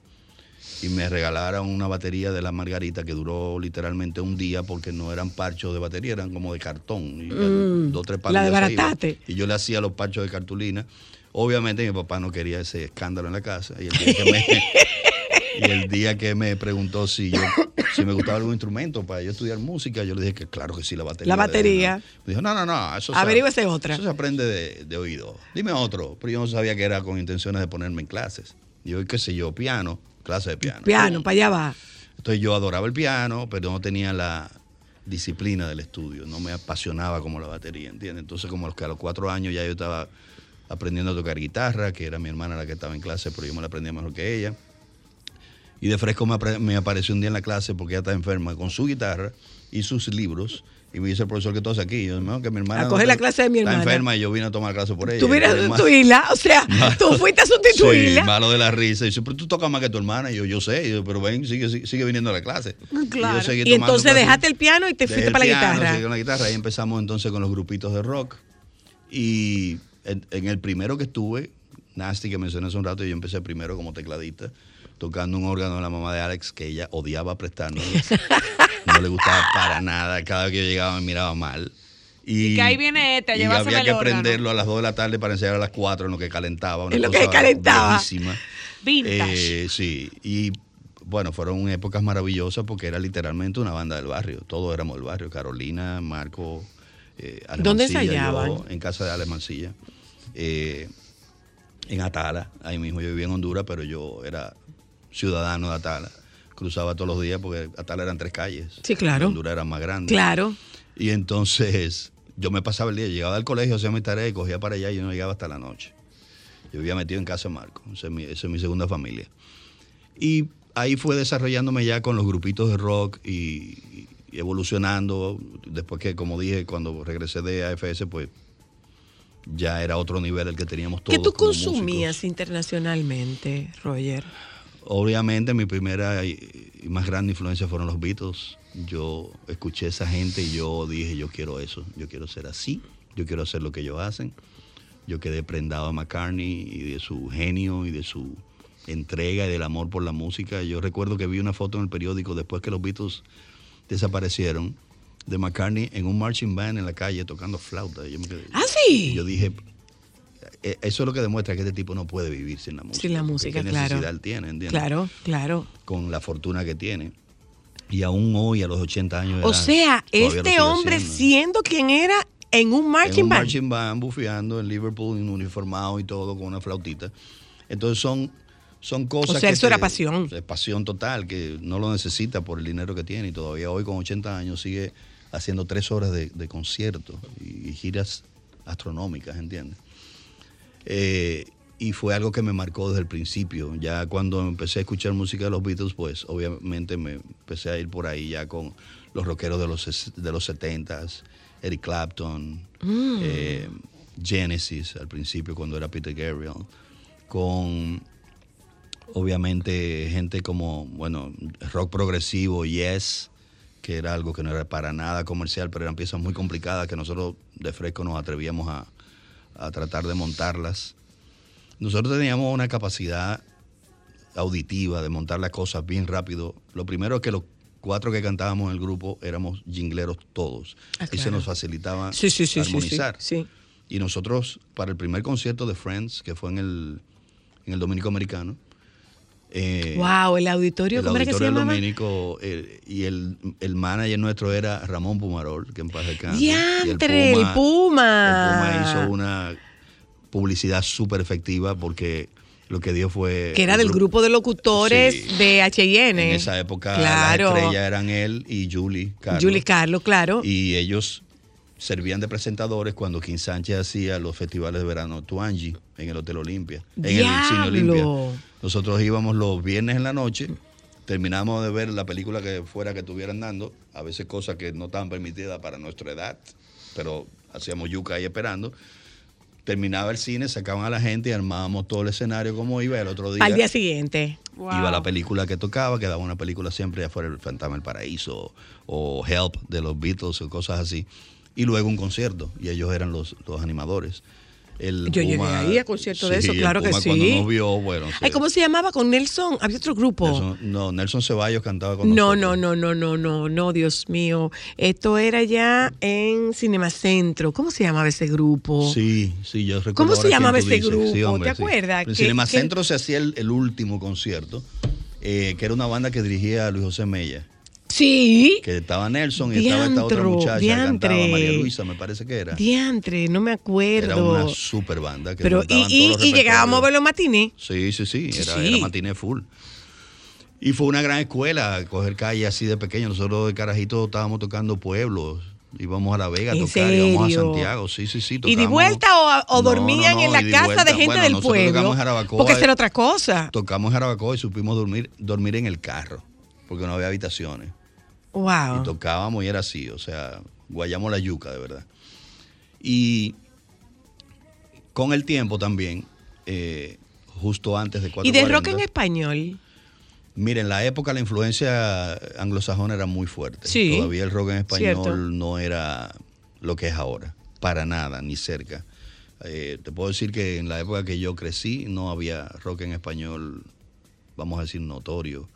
Y me regalaron una batería de la Margarita que duró literalmente un día porque no eran parchos de batería, eran como de cartón. Y Mm, dos, tres palos la de baratate. Y yo le hacía los parchos de cartulina. Obviamente mi papá no quería ese escándalo en la casa. Y el día que me, y el día que me preguntó si yo si me gustaba algún instrumento para yo estudiar música, yo le dije que claro que sí, la batería. La batería. Me dijo, no, no, no, eso se- otra. Eso se aprende de, de oído. Dime otro. Pero yo no sabía que era con intenciones de ponerme en clases. Yo, qué sé yo, piano, clase de piano. Piano, para allá va. Entonces yo adoraba el piano, pero no tenía la disciplina del estudio, no me apasionaba como la batería, ¿entiendes? Entonces como a los, que a los cuatro años ya yo estaba aprendiendo a tocar guitarra, que era mi hermana la que estaba en clase, pero yo me la aprendía mejor que ella. Y de fresco me, apareció un día en la clase porque ella estaba enferma con su guitarra y sus libros. Y me dice el profesor que todo hace aquí. Yo, "No, que mi hermana A coger está- la clase de mi Está hermana. enferma y yo vine a tomar clase por ella. Tú miras Y tu isla, o sea, tú fuiste a sustituirla. Sí, malo de la risa. Y dice, pero tú tocas más que tu hermana. Y yo, yo sé. Y yo, pero ven, sigue, sigue, sigue viniendo a la clase. Claro. yo seguí Y, entonces dejaste el piano y te fuiste para la piano, guitarra. seguí con la guitarra. Ahí empezamos entonces con los grupitos de rock. Y en, en el primero que estuve, Nasty, que mencioné hace un rato, yo empecé primero como tecladista, tocando un órgano de la mamá de Alex que ella odiaba prestarnos. no le gustaba para nada. Cada vez que yo llegaba me miraba mal. Y, Y que ahí viene este y había que órgano. prenderlo a las 2 de la tarde para enseñar a las 4 en lo que calentaba. una En lo que calentaba. Vintage. Eh, sí, y bueno, fueron épocas maravillosas porque era literalmente una banda del barrio. Todos éramos del barrio. Carolina, Marco, eh, ¿Dónde yo, ensayaban? en casa de Ale Mancilla. Eh, en Atala, ahí mismo yo vivía en Honduras, pero yo era ciudadano de Atala. Cruzaba todos los días porque Atala eran tres calles. Sí, claro. Honduras era más grande. Claro. Y entonces yo me pasaba el día, llegaba al colegio, hacía mi tarea y cogía para allá y yo no llegaba hasta la noche. Yo vivía metido en casa de Marco, esa es mi, esa es mi segunda familia. Y ahí fue desarrollándome ya con los grupitos de rock y evolucionando. Después que, como dije, cuando regresé de AFS, pues ya era otro nivel el que teníamos todos. ¿Qué tú músicos. consumías internacionalmente, Roger? Obviamente mi primera y y más grande influencia fueron los Beatles. Yo escuché a esa gente y yo dije, yo quiero eso, yo quiero ser así, yo quiero hacer lo que ellos hacen. Yo quedé prendado a McCartney y de su genio y de su entrega y del amor por la música. Yo recuerdo que vi una foto en el periódico después que los Beatles desaparecieron de McCartney en un marching band en la calle tocando flauta. Y Yo me quedé- ¿Ah, sí? Yo dije, "Eh, eso es lo que demuestra que este tipo no puede vivir sin la música. Sin la música, ¿Qué claro. necesidad tiene? ¿entiendes? Claro, claro. Con la fortuna que tiene. Y aún hoy, a los 80 años de O edad, sea, este hombre haciendo. siendo quien era en un en marching un band. marching band, bufeando en Liverpool, en uniformado y todo, con una flautita. Entonces son, son cosas O sea, que eso era pasión. Es pasión total, que no lo necesita por el dinero que tiene. Y todavía hoy, con 80 años, sigue haciendo tres horas de, de concierto y, y giras astronómicas, ¿entiendes? Eh, y fue algo que me marcó desde el principio. Ya cuando empecé a escuchar música de los Beatles, pues obviamente me empecé a ir por ahí ya con los rockeros de los, de los 70s, Eric Clapton, Mm. eh, Genesis al principio cuando era Peter Gabriel, con obviamente gente como, bueno, rock progresivo, Yes, que era algo que no era para nada comercial, pero eran piezas muy complicadas que nosotros de fresco nos atrevíamos a, a tratar de montarlas. Nosotros teníamos una capacidad auditiva de montar las cosas bien rápido. Lo primero es que los cuatro que cantábamos en el grupo éramos jingleros todos. Ah, y se nos facilitaba Sí, sí, sí, armonizar. sí. Y nosotros, para el primer concierto de Friends, que fue en el, en el Dominico Americano, eh, wow, el auditorio, el ¿cómo era que se auditorio? Dominico, eh, y el, el manager nuestro era Ramón Pumarol, que en paz descanse. Y Diantre, el Puma. el Puma hizo una publicidad súper efectiva porque lo que dio fue... Que era el del grupo de locutores Sí. de H&N. En esa época Claro. las estrellas eran él y Julie Carlos. Julie Carlos, claro. Y ellos servían de presentadores cuando King Sánchez hacía los festivales de verano Tuangi en el Hotel Olimpia, en el Cine. Olimpia. Nosotros íbamos los viernes en la noche, terminamos de ver la película que fuera que estuvieran dando, a veces cosas que no estaban permitidas para nuestra edad, pero hacíamos yuca ahí esperando. Terminaba el cine, sacaban a la gente y armábamos todo el escenario como iba. El otro día Al día siguiente. iba la película que tocaba, quedaba una película siempre afuera el Fantasma del Paraíso o Help de los Beatles o cosas así. Y luego un concierto, y ellos eran los, los animadores. El Yo llegué ahí a concierto de eso, el claro que sí. Cuando nos vio, bueno, Ay, ¿cómo se llamaba con Nelson? Había otro grupo. Nelson, no, Nelson Ceballos cantaba con No, nosotros. no, no, no, no, no, no, Dios mío. Esto era ya en Cinemacentro. ¿Cómo se llamaba ese grupo? Sí, sí, yo recuerdo. ¿Cómo se llamaba ese dices. grupo? Sí, hombre, ¿Te acuerdas? En Que- Cinemacentro se hacía el, el último concierto, eh, que era una banda que dirigía Luis José Mella. Sí. Que estaba Nelson y estaba esta otra muchacha que cantaba, diantre. María Luisa, me parece que era. Diantre, no me acuerdo. Era una super banda. Que Pero, y, y, llegábamos a ver los matines. Sí, sí, sí, era, sí. era matiné full. Y fue una gran escuela, coger calle así de pequeño. Nosotros de carajito estábamos tocando pueblos. Íbamos a La Vega a ¿En tocar, íbamos a serio? Santiago, sí, sí, sí. ¿Y de vuelta o, o No, dormían no, en la casa vuelta. de gente Bueno, del nosotros pueblo? tocamos en Jarabacoa. Porque era otra cosa. Tocamos en Jarabacoa y supimos dormir, dormir en el carro, porque no había habitaciones. Wow. Y tocábamos y era así, o sea, guayamos la yuca, de verdad. Y con el tiempo también, eh, justo antes de 440. ¿Y de rock en español? Miren, en la época la influencia anglosajona era muy fuerte. Sí, Todavía el rock en español cierto. no era lo que es ahora, para nada, ni cerca. Eh, te puedo decir que en la época que yo crecí no había rock en español, vamos a decir, notorio.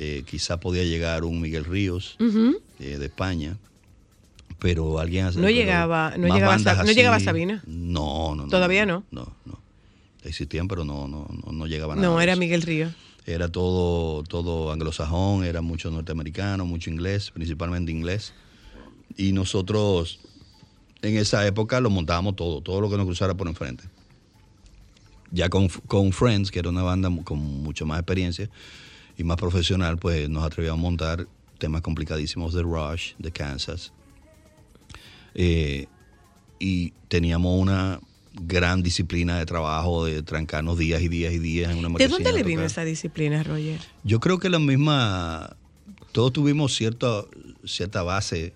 Eh, quizá podía llegar un Miguel Ríos eh, de España, pero alguien hace- No pero llegaba- no llegaba Sa- no llegaba Sabina. No, no, no. Todavía no. No, no. existían, pero no, no, no, no llegaban a No, era. Miguel Río. Era todo, todo anglosajón, era mucho norteamericano, mucho inglés, principalmente inglés. Y nosotros en esa época lo montábamos todo, todo lo que nos cruzara por enfrente. Ya con, con Friends, que era una banda con mucho más experiencia y más profesional, pues nos atrevíamos a montar temas complicadísimos de Rush, de Kansas. Eh, y teníamos una gran disciplina de trabajo, de trancarnos días y días y días en una ¿De dónde le vino esa disciplina, Roger? Yo creo que la misma, todos tuvimos cierta, cierta base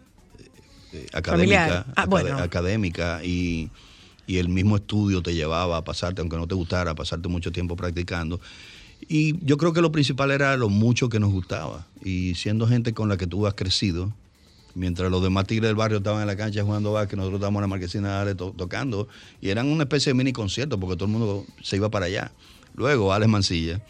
eh, académica, Familiar. Ah, acad- bueno. académica y, y el mismo estudio te llevaba a pasarte, aunque no te gustara, a pasarte mucho tiempo practicando. Y yo creo que lo principal era lo mucho que nos gustaba. Y siendo gente con la que tú has crecido, mientras los demás tigres del barrio estaban en la cancha jugando básquet, nosotros estábamos en la marquesina de Ale to- tocando. Y eran una especie de mini concierto porque todo el mundo se iba para allá. Luego, Alex Mancilla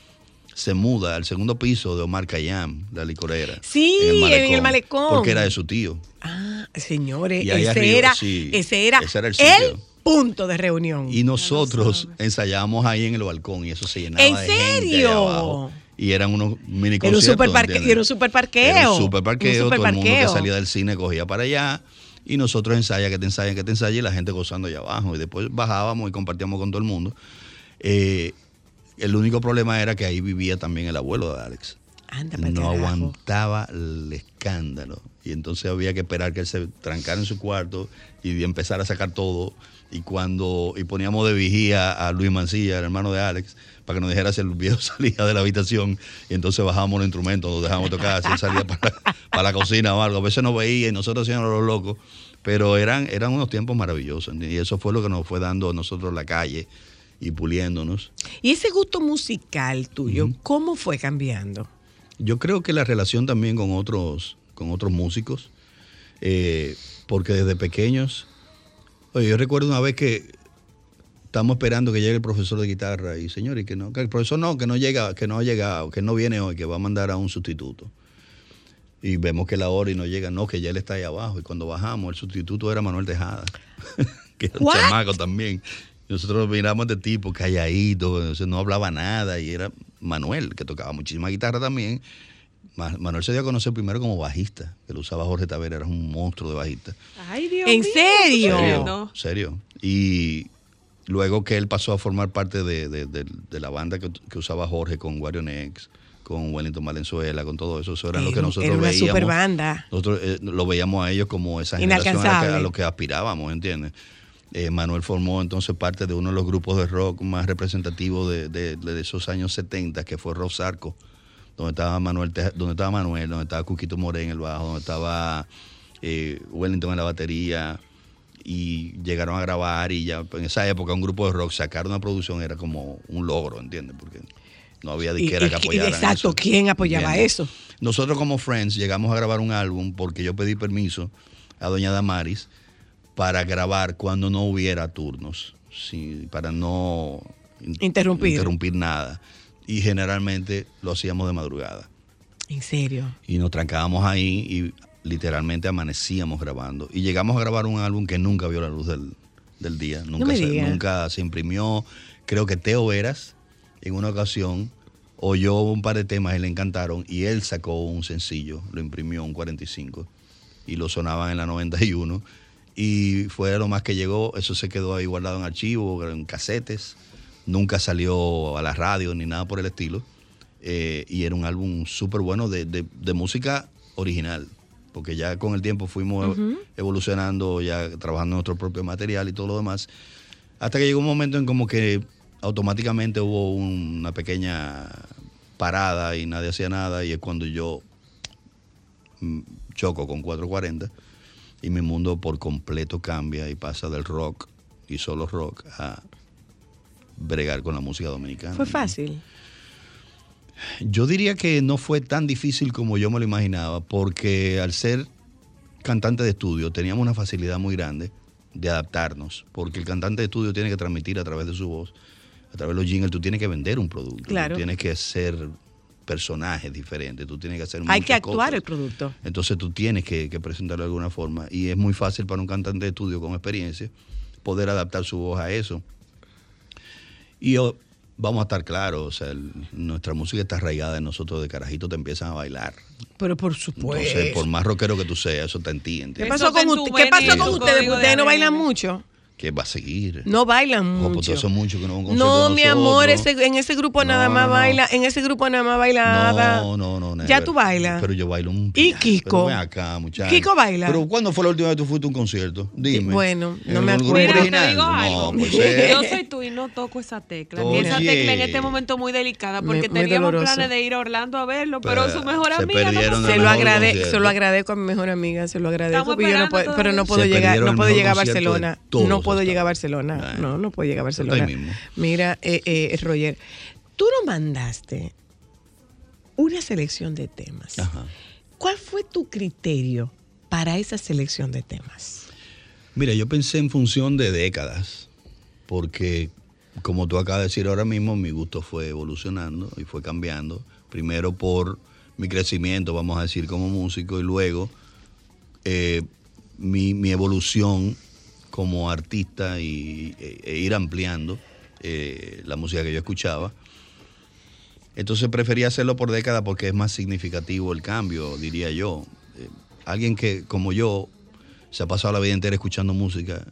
se muda al segundo piso de Omar Cayam, la licorera. Sí, en el malecón. Porque era de su tío. Ah, señores, ese, arriba, era, sí, ese era ese era el el. Punto de reunión. Y nosotros ensayábamos ahí en el balcón y eso se llenaba ¿En de gente allá serio? abajo. Y eran unos mini Era un super parque- ¿entiendes? era un super parqueo. Era un super parqueo. Todo el mundo que parqueo. salía del cine cogía para allá. Y nosotros ensaya, que te ensaya, que te ensaya, y la gente gozando allá abajo. Y después bajábamos y compartíamos con todo el mundo. Eh, el único problema era que ahí vivía también el abuelo de Alex. Anda no aguantaba el escándalo. Y entonces había que esperar que él se trancara en su cuarto y empezar a sacar todo. Y cuando y poníamos de vigía a Luis Mancilla, el hermano de Alex, para que nos dijera si el viejo salía de la habitación. Y entonces bajábamos los instrumentos, nos dejábamos tocar, si él salía para, para la cocina o algo. A veces nos veía y nosotros hacíamos los locos. Pero eran, eran unos tiempos maravillosos. Y eso fue lo que nos fue dando a nosotros la calle y puliéndonos. Y ese gusto musical tuyo, ¿cómo fue cambiando? Yo creo que la relación también con otros, con otros músicos, eh, porque desde pequeños, oye, yo recuerdo una vez que estamos esperando que llegue el profesor de guitarra y señor, y que no, que el profesor no, que no llega, que no ha llegado, que no viene hoy, que va a mandar a un sustituto. Y vemos que la hora y no llega, no, que ya él está ahí abajo. Y cuando bajamos, el sustituto era Manuel Tejada, que era un What? chamaco también. Nosotros miramos de tipo calladito, entonces no hablaba nada y era Manuel, que tocaba muchísima guitarra también. Ma- Manuel se dio a conocer primero como bajista, que lo usaba Jorge Tavera, era un monstruo de bajista. Ay, Dios ¿En mío, serio? Serio, serio. Y luego que él pasó a formar parte de, de- de- de la banda que, que usaba Jorge con Wario Nex, con Wellington Valenzuela, con todo eso, eso era lo que nosotros era una veíamos. super banda. Nosotros eh, lo veíamos a ellos como esa generación a la que- a, Inalcanzable. lo que aspirábamos, ¿entiendes? Eh, Manuel formó entonces parte de uno de los grupos de rock más representativos de, de- de esos años 70, que fue Rock Sarco, donde estaba Manuel, donde estaba Manuel, donde estaba Cuquito Morén en el bajo, donde estaba eh, Wellington en la batería, y llegaron a grabar y ya en esa época un grupo de rock sacar una producción era como un logro, ¿entiendes? Porque no había disquera que apoyara exacto, ¿quién apoyaba eso? Nosotros como Friends llegamos a grabar un álbum porque yo pedí permiso a doña Damaris para grabar cuando no hubiera turnos, sí, para no in- Interrumpir. interrumpir nada. Y generalmente lo hacíamos de madrugada. En serio. Y nos trancábamos ahí y literalmente amanecíamos grabando. Y llegamos a grabar un álbum que nunca vio la luz del, del día. Nunca, se, nunca se imprimió. Creo que Teo Veras en una ocasión oyó un par de temas y le encantaron y él sacó un sencillo, lo imprimió un 45 y lo sonaban en la 91 y fue lo más que llegó, eso se quedó ahí guardado en archivo, en casetes, nunca salió a la radio ni nada por el estilo eh, y era un álbum súper bueno de, de- de música original, porque ya con el tiempo fuimos evolucionando, ya trabajando nuestro propio material y todo lo demás, hasta que llegó un momento en como que automáticamente hubo una pequeña parada y nadie hacía nada y es cuando yo mm, choco con 440 y mi mundo por completo cambia y pasa del rock y solo rock a bregar con la música dominicana. Fue fácil. Yo diría que no fue tan difícil como yo me lo imaginaba, porque al ser cantante de estudio teníamos una facilidad muy grande de adaptarnos, porque el cantante de estudio tiene que transmitir a través de su voz, a través de los jingles, tú tienes que vender un producto, tú Claro. tienes que ser personajes diferentes, tú tienes que hacer Hay muchas que actuar cosas. el producto. Entonces tú tienes que, que presentarlo de alguna forma. Y es muy fácil para un cantante de estudio con experiencia poder adaptar su voz a eso. Y yo, vamos a estar claros, o sea, el- nuestra música está arraigada en nosotros de carajito, te empiezan a bailar. Pero por supuesto. Entonces, por más rockero que tú seas, eso te entiende. ¿Qué pasó está con, usted- ¿qué pasó con ustedes? Ustedes no bailan mucho. Que va a seguir. No bailan pues mucho. hace mucho que no No, mi amor, ese- en ese grupo nada No, más no, no. baila, en ese grupo nada más baila Ada. No, no, no. never. Ya tú bailas. Pero yo bailo un ¿Y pillazo. Kiko? Pero ven acá, muchacho. ¿Kiko baila? Pero ¿cuándo fue la última vez que tú fuiste a un concierto? Dime. Bueno, no ¿En me acuerdo. Mira, te digo No, algo. pues eh. Yo soy tú y no toco esa tecla. Y esa Oye. tecla en este momento es muy delicada porque teníamos planes de ir a Orlando a verlo, pero, Pero su mejor se amiga no. Se lo, agrade, se lo agradezco a mi mejor amiga, se lo agradezco, pero, yo no puedo, pero no llegar, no puedo llegar a Barcelona. todos No puedo llegar a. Barcelona. No, no puedo llegar a Eso Barcelona. Mira, eh, eh, Roger, tú no mandaste una selección de temas. Ajá. ¿Cuál fue tu criterio para esa selección de temas? Mira, yo pensé en función de décadas, porque como tú acabas de decir ahora mismo, mi gusto fue evolucionando y fue cambiando. Primero por mi crecimiento, vamos a decir, como músico, y luego eh, mi, mi evolución como artista y, e, e ir ampliando eh, la música que yo escuchaba. Entonces prefería hacerlo por década porque es más significativo el cambio, diría yo. Eh, alguien que, como yo, se ha pasado la vida entera escuchando música,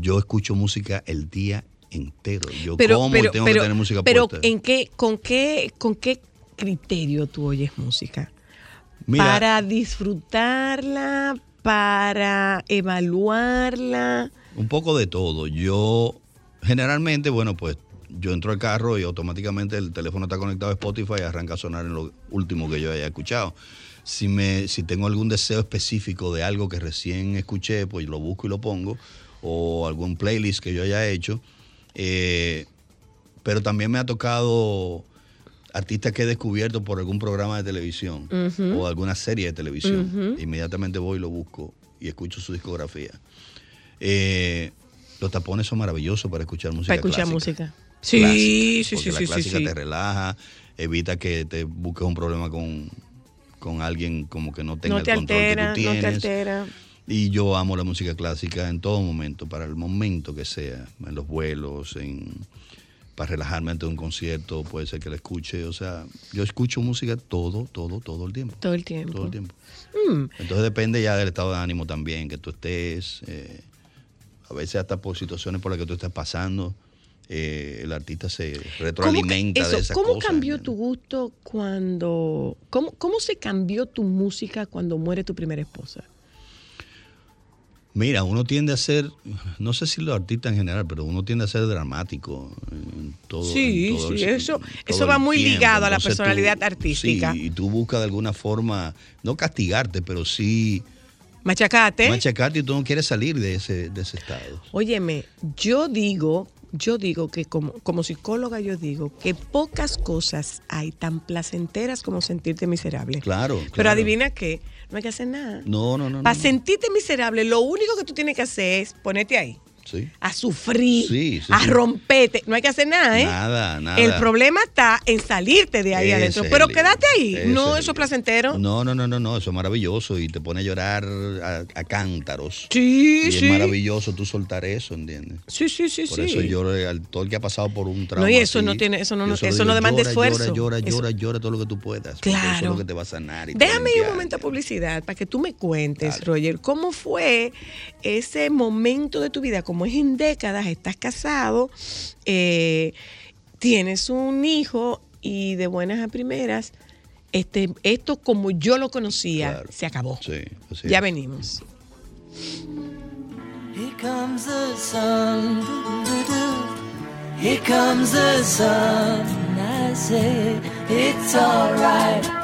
yo escucho música el día entero. Yo como y tengo que tener música pero puesta. ¿en qué, con, qué, ¿con qué criterio tú oyes música? Mira, para disfrutarla, para evaluarla. Un poco de todo. Yo, generalmente, bueno, pues yo entro al carro y automáticamente el teléfono está conectado a Spotify y arranca a sonar en lo último que yo haya escuchado. Si, me, si tengo algún deseo específico de algo que recién escuché, pues lo busco y lo pongo, o algún playlist que yo haya hecho. Eh, pero también me ha tocado artistas que he descubierto por algún programa de televisión o alguna serie de televisión. Inmediatamente voy y lo busco y escucho su discografía. Eh, los tapones son maravillosos para escuchar música. Para escuchar clásica. música. Sí, Clásica, sí, sí, la sí, sí, clásica sí. te relaja, evita que te busques un problema con, con alguien como que no tenga No te el control altera, que tú no te tienes. altera. Y yo amo la música clásica en todo momento, para el momento que sea, en los vuelos, en para relajarme ante un concierto, puede ser que la escuche, o sea, yo escucho música todo, todo, todo el tiempo. Todo el tiempo. Todo el tiempo. Mm. Entonces depende ya del estado de ánimo también, que tú estés, eh, a veces hasta por situaciones por las que tú estás pasando, eh, el artista se ¿Cómo, retroalimenta eso, de esas ¿cómo cosas. cambió tu gusto cuando... Cómo, ¿Cómo se cambió tu música cuando muere tu primera esposa? Mira, uno tiende a ser, no sé si los artistas en general, pero uno tiende a ser dramático en todo. Sí, en todo sí, el- eso- eso va muy ligado a la personalidad tú- artística. Sí, y tú buscas de alguna forma, no castigarte, pero sí Machacate. machacarte y tú no quieres salir de ese, de ese estado. Óyeme, yo digo, yo digo que como, como psicóloga yo digo que pocas cosas hay tan placenteras como sentirte miserable. Claro. Pero claro. adivina qué, no hay que hacer nada. No, no, no. Para no. sentirte miserable, lo único que tú tienes que hacer es ponerte ahí, Sí. a sufrir, Sí, sí, a romperte. No hay que hacer nada, ¿eh? Nada, nada. El problema está en salirte de ahí Ese adentro. Pero quédate ahí. Ese no, es eso es placentero. No, no, no, no, no, eso es maravilloso y te pone a llorar a, a cántaros. Sí, y sí. es maravilloso tú soltar eso, ¿entiendes? Sí, sí, sí, Por eso yo, al todo el que ha pasado por un trauma. No, y eso así, no tiene- eso no- eso no demanda llora, esfuerzo. Llora, llora, Eso- llora, llora todo lo que tú puedas. porque Eso Claro. es lo que te va a sanar. y Déjame ir un momento a publicidad para que tú me cuentes, Roger, cómo fue ese momento de tu vida, como es en décadas, estás casado, eh, tienes un hijo y de buenas a primeras, este, esto como yo lo conocía, Claro. se acabó. Sí, así ya es. venimos. Here comes the sun. doo-doo-doo. Here comes the sun. I say it's alright.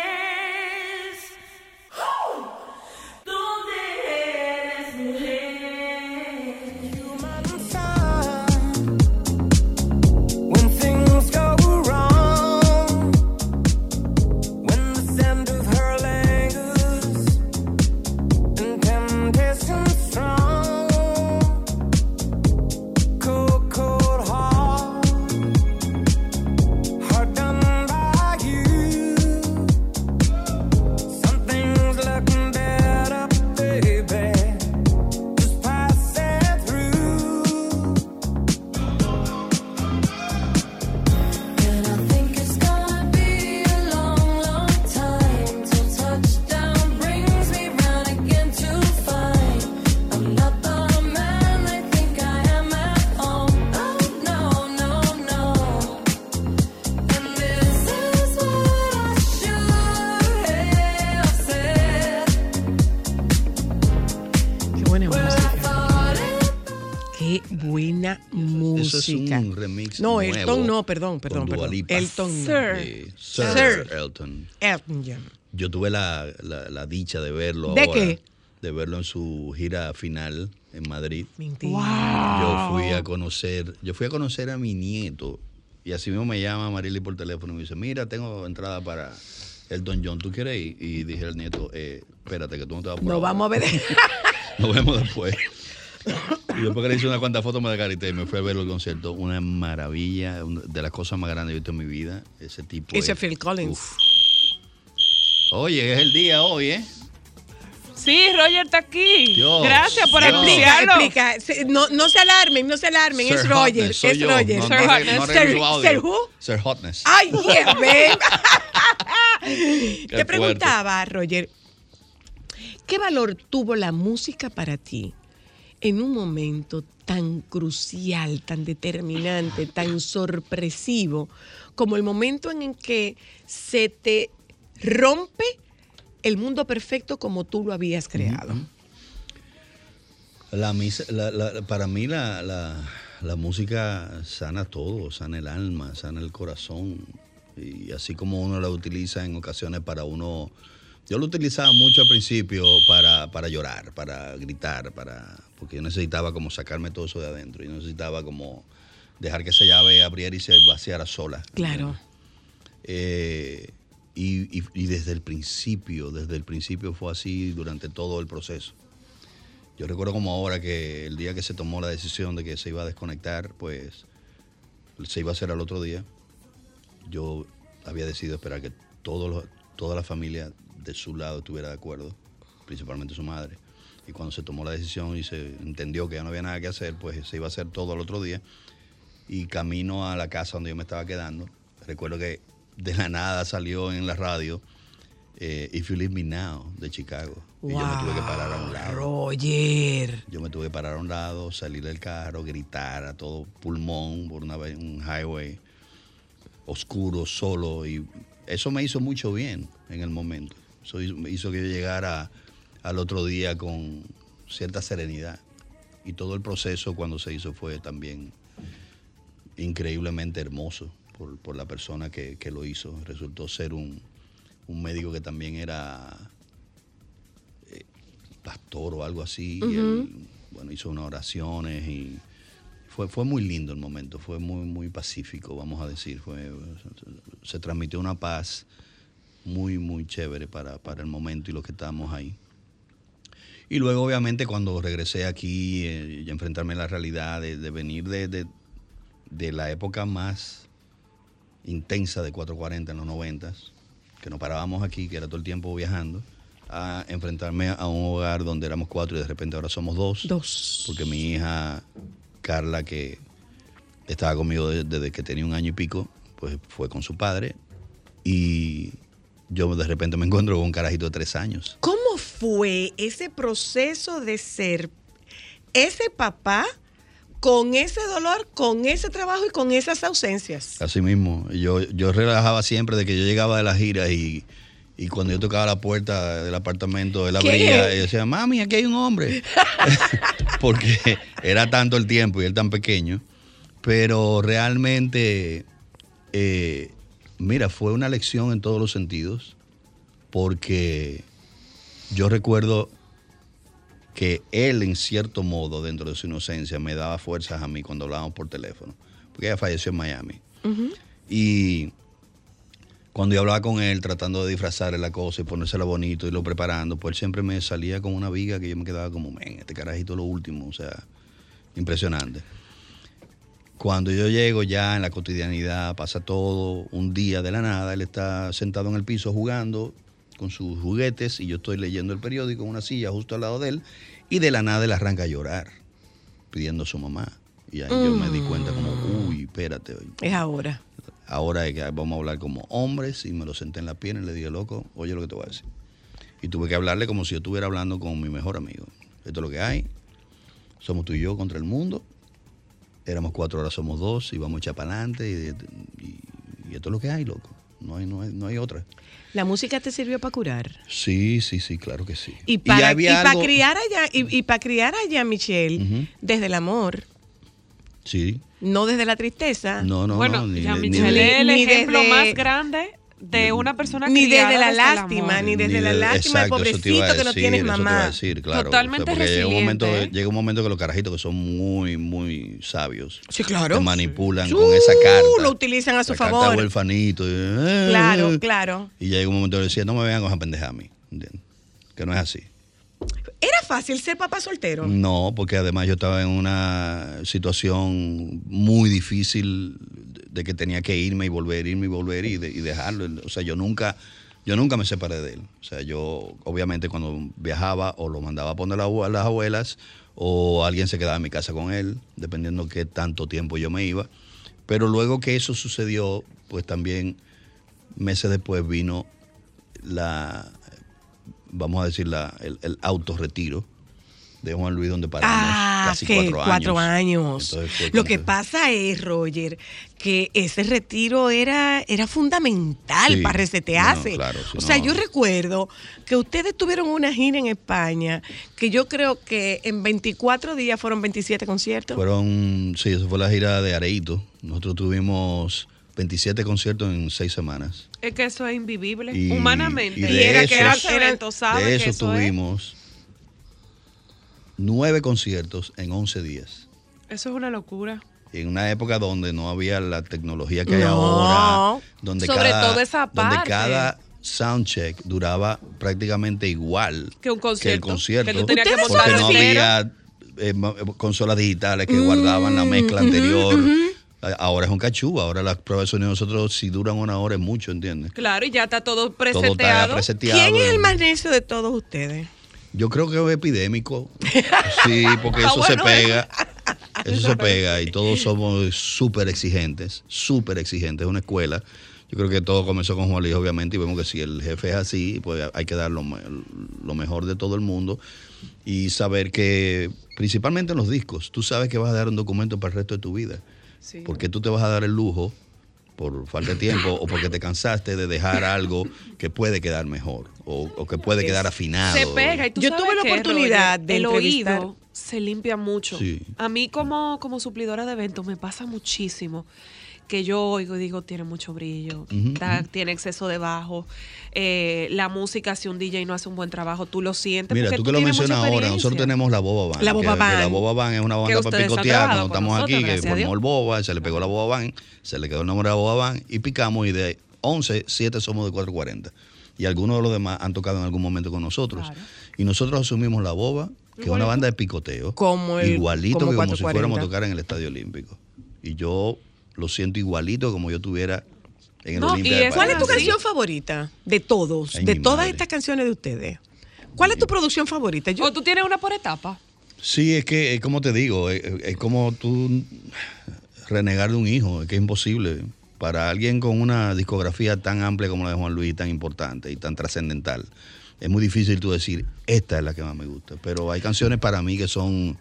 Es un remix No, nuevo Elton no, perdón, perdón, perdón. Lipa. Elton no. Sir. Eh, Sir, Sir. Elton. Elton John. Yo tuve la, la- la dicha de verlo ¿De ahora, qué? De verlo en su gira final en Madrid. Mentira. Yo fui a conocer, yo fui a conocer a mi nieto y así mismo me llama Marily por teléfono y me dice, mira, tengo entrada para Elton John, ¿tú quieres ir? Y dije al nieto, eh, espérate que tú no te vas a No vamos a ver. Nos vemos después. Y después que le hice una cuantas fotos me descarité y me fui a ver el concierto. Una maravilla, una de las cosas más grandes que he visto en mi vida. Ese tipo. Ese es- Phil Collins. Uf. Oye, es el día hoy, ¿eh? Sí, Roger está aquí. Dios, Gracias por Dios. anunciarlo. Explica, se- no, no se alarmen, no se alarmen, Sir es Roger, Hotness, soy es yo. Roger. No, Sir no, Hotness. no Sir-. Sir who? Sir Hotness. Ay, yeah, Te preguntaba, Roger, ¿qué valor tuvo la música para ti en un momento tan crucial, tan determinante, tan sorpresivo, como el momento en el que se te rompe el mundo perfecto como tú lo habías creado? La misa- la- la- para mí la, la- la música sana todo, sana el alma, sana el corazón. Y así como uno la utiliza en ocasiones para uno... Yo lo utilizaba mucho al principio para, para llorar, para gritar, para porque yo necesitaba como sacarme todo eso de adentro. Yo necesitaba como dejar que esa llave abriera y se vaciara sola. Claro. Eh, y, y- y desde el principio, desde el principio fue así durante todo el proceso. Yo recuerdo como ahora que el día que se tomó la decisión de que se iba a desconectar, pues se iba a hacer al otro día. Yo había decidido esperar que todos los- toda la familia de su lado estuviera de acuerdo, principalmente su madre. Y cuando se tomó la decisión y se entendió que ya no había nada que hacer, pues se iba a hacer todo al otro día. Y camino a la casa donde yo me estaba quedando, recuerdo que de la nada salió en la radio eh, If You Leave Me Now de Chicago. Y yo me tuve que parar a un lado. Roger. Yo me tuve que parar a un lado, salir del carro, gritar a todo pulmón por una, un highway oscuro, solo. Y eso me hizo mucho bien en el momento. Eso hizo, hizo que yo llegara al otro día con cierta serenidad. Y todo el proceso cuando se hizo fue también increíblemente hermoso por, por la persona que, que lo hizo. Resultó ser un, un médico que también era eh, pastor o algo así. y él, bueno, hizo unas oraciones y fue, fue muy lindo el momento, fue muy, muy pacífico, vamos a decir. Fue, se transmitió una paz muy, muy chévere para, para el momento y los que estábamos ahí. Y luego, obviamente, cuando regresé aquí eh, y enfrentarme a la realidad de, de venir de, de- de la época más intensa de 440 en los 90, que nos parábamos aquí, que era todo el tiempo viajando, a enfrentarme a un hogar donde éramos cuatro y de repente ahora somos dos. Dos. Porque mi hija Carla, que estaba conmigo de- desde que tenía un año y pico, pues fue con su padre. Y yo de repente me encuentro con un carajito de tres años. ¿Cómo fue ese proceso de ser ese papá con ese dolor, con ese trabajo y con esas ausencias? Así mismo, yo, yo relajaba siempre de que yo llegaba de las giras y, Y cuando yo tocaba la puerta del apartamento, él abría y decía, mami, aquí hay un hombre. Porque era tanto el tiempo y él tan pequeño. Pero realmente, eh, mira, fue una lección en todos los sentidos. Porque yo recuerdo que él, en cierto modo, dentro de su inocencia, me daba fuerzas a mí cuando hablábamos por teléfono. Porque ella falleció en Miami. Y cuando yo hablaba con él, tratando de disfrazarle la cosa y ponérsela bonito y lo preparando, pues él siempre me salía con una viga que yo me quedaba como, men, este carajito es lo último, o sea, impresionante. Cuando yo llego ya en la cotidianidad, pasa todo, un día de la nada, él está sentado en el piso jugando con sus juguetes y yo estoy leyendo el periódico en una silla justo al lado de él y de la nada él arranca a llorar pidiendo a su mamá. Y ahí yo me di cuenta como, uy, espérate, Es ahora. ahora es que vamos a hablar como hombres y me lo senté en la pierna y le dije, loco, oye lo que te voy a decir. Y tuve que hablarle como si yo estuviera hablando con mi mejor amigo. Esto es lo que hay. Somos tú y yo contra el mundo. Éramos cuatro, ahora somos dos y vamos a echar para adelante. Y, y- y esto es lo que hay, loco. No hay, no hay, no hay otra. La música te sirvió para curar. Sí, sí, sí, claro que sí. Y para, había y para algo- criar allá, y, y para criar allá, Michelle, desde el amor, Sí. no desde la tristeza. No, no, bueno, no. ni ya ni Michelle es el ni ejemplo desde- más grande de una persona Ni desde la desde el lástima, ni desde la lástima a pobrecito que no a mamá. decir, claro. Totalmente porque llega un, momento, resiliente. llega un momento que los carajitos que son muy, muy sabios Sí, claro. te manipulan Uh, con esa carta. lo utilizan a su la carta favor. huerfanito. y, eh, Claro, claro. Y llega un momento que decía, no me vean con esa pendeja a mí. ¿entiendes? Que no es así. Era fácil ser papá soltero. No, porque además yo estaba en una situación muy difícil de que tenía que irme y volver, irme y volver y, de- y dejarlo. O sea, yo nunca, yo nunca me separé de él. O sea, yo obviamente cuando viajaba o lo mandaba a poner a las abuelas o alguien se quedaba en mi casa con él, dependiendo qué tanto tiempo yo me iba. Pero luego que eso sucedió, pues también meses después vino la, vamos a decir, la, el, el autorretiro de Juan Luis, donde paramos Ah, casi que cuatro, cuatro años. Lo que pasa es, Roger, que ese retiro era, era fundamental Sí, para resetearse. no, claro, si o sea, yo recuerdo que ustedes tuvieron una gira en España que yo creo que en 24 días fueron 27 conciertos. Fueron, sí, eso fue la gira de Areito. Nosotros tuvimos 27 conciertos en seis semanas. Es que eso es invivible, Y- humanamente. y de Y era que era esos- evento, sabe De que eso eso es- tuvimos nueve conciertos en 11 días. Eso es una locura. en una época donde no había la tecnología que hay ahora, donde Sobre cada, todo esa donde parte. cada soundcheck duraba prácticamente igual Que un concierto, el concierto, que tú tenías que porque no había eh, ma- consolas digitales que guardaban la mezcla anterior. A- Ahora es un cachú, ahora las pruebas de sonido de nosotros si duran una hora es mucho, ¿entiendes? Claro, y ya está todo Todo está preseteado. preseteado. ¿Quién es el más necio de todos ustedes? Yo creo que es epidémico. Sí, porque Ah, eso se pega. Eso se pega y todos somos súper exigentes, súper exigentes. Es una escuela. Yo creo que todo comenzó con Juan Luis, obviamente, y vemos que si el jefe es así, pues hay que dar lo, lo mejor de todo el mundo y saber que, principalmente en los discos, tú sabes que vas a dar un documento para el resto de tu vida. Sí. Porque tú te vas a dar el lujo, por falta de tiempo, o porque te cansaste de dejar algo que puede quedar mejor, o, o que puede quedar afinado. Se pega y tú Yo sabes tuve la oportunidad de el entrevistar- oído se limpia mucho. Sí. A mí como, como suplidora de eventos me pasa muchísimo que yo oigo y digo tiene mucho brillo, está- tiene exceso de bajo, eh, la música si un DJ no hace un buen trabajo tú lo sientes Mira, tú que lo mencionas ahora, nosotros tenemos la Boba Band. La Boba Band. la Boba Band es una banda para picotear cuando estamos nosotros, aquí, que formó el Boba, se le pegó la Boba Band, se le quedó el nombre de la Boba Band y picamos y de 11, 7 somos de 440. Y algunos de los demás han tocado en algún momento con nosotros. Claro. Y nosotros asumimos la Boba, que es una banda de picoteo, Como el- igualito como que como si 440. fuéramos a tocar en el Estadio Olímpico. Y yo lo siento igualito como yo tuviera en el No, Olimpia y de ¿Cuál es tu canción favorita de todos, Ay, de todas madre. estas canciones de ustedes? ¿Cuál es tu producción favorita? Yo, o tú tienes una por etapa Sí, es que, es como te digo, es, es como tú renegar de un hijo, es que es imposible. Para alguien con una discografía tan amplia como la de Juan Luis, tan importante y tan trascendental, es muy difícil tú decir, esta es la que más me gusta. Pero hay canciones para mí que son,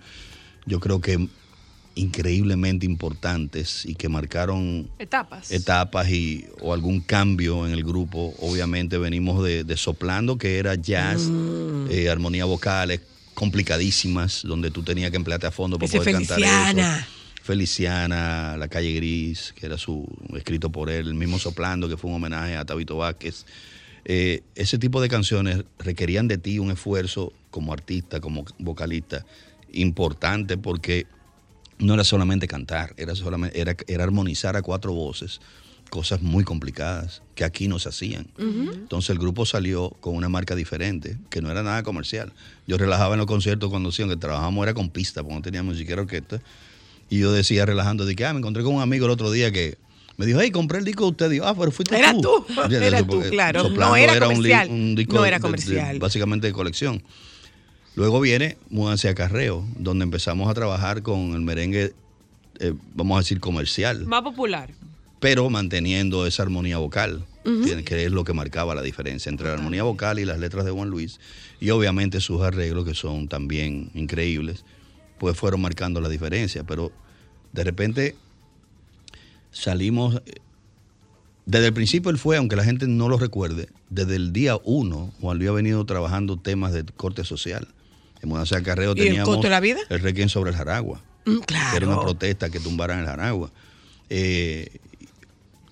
yo creo que increíblemente importantes y que marcaron Etapas. etapas y, o algún cambio en el grupo. Obviamente venimos de, de Soplando, que era jazz, Mm. eh, armonía vocales complicadísimas, donde tú tenías que emplearte a fondo para Ese poder cantar Feliciana. eso. Feliciana, La Calle Gris, que era su escrito por él, el mismo Soplando, que fue un homenaje a Tabito Vázquez. Eh, ese tipo de canciones requerían de ti un esfuerzo como artista, como vocalista, importante porque no era solamente cantar, era, solamente, era, era armonizar a cuatro voces, cosas muy complicadas que aquí no se hacían. Entonces el grupo salió con una marca diferente, que no era nada comercial. Yo relajaba en los conciertos cuando hacían, que trabajábamos era con pista, porque no teníamos ni siquiera orquesta. Y yo decía relajando, de que ah, me encontré con un amigo el otro día que me dijo, hey, compré el disco de usted. Digo, ah, pero fuiste Era tú. era tú, claro. No era comercial. un disco No era de- de- comercial. básicamente de colección. Luego viene Múdanse a Carreo, donde empezamos a trabajar con el merengue, eh, vamos a decir, comercial, Más popular. pero manteniendo esa armonía vocal, que es lo que marcaba la diferencia entre la armonía vocal y las letras de Juan Luis, y obviamente sus arreglos, que son también increíbles, pues fueron marcando la diferencia, pero de repente salimos, eh, desde el principio él fue, aunque la gente no lo recuerde, desde el día uno, Juan Luis ha venido trabajando temas de corte social. En Mudanza de Carreo ¿Y el teníamos costo de la vida? el requiem sobre el Jaragua Mm, que era una claro. protesta que tumbaran el Jaragua. Eh,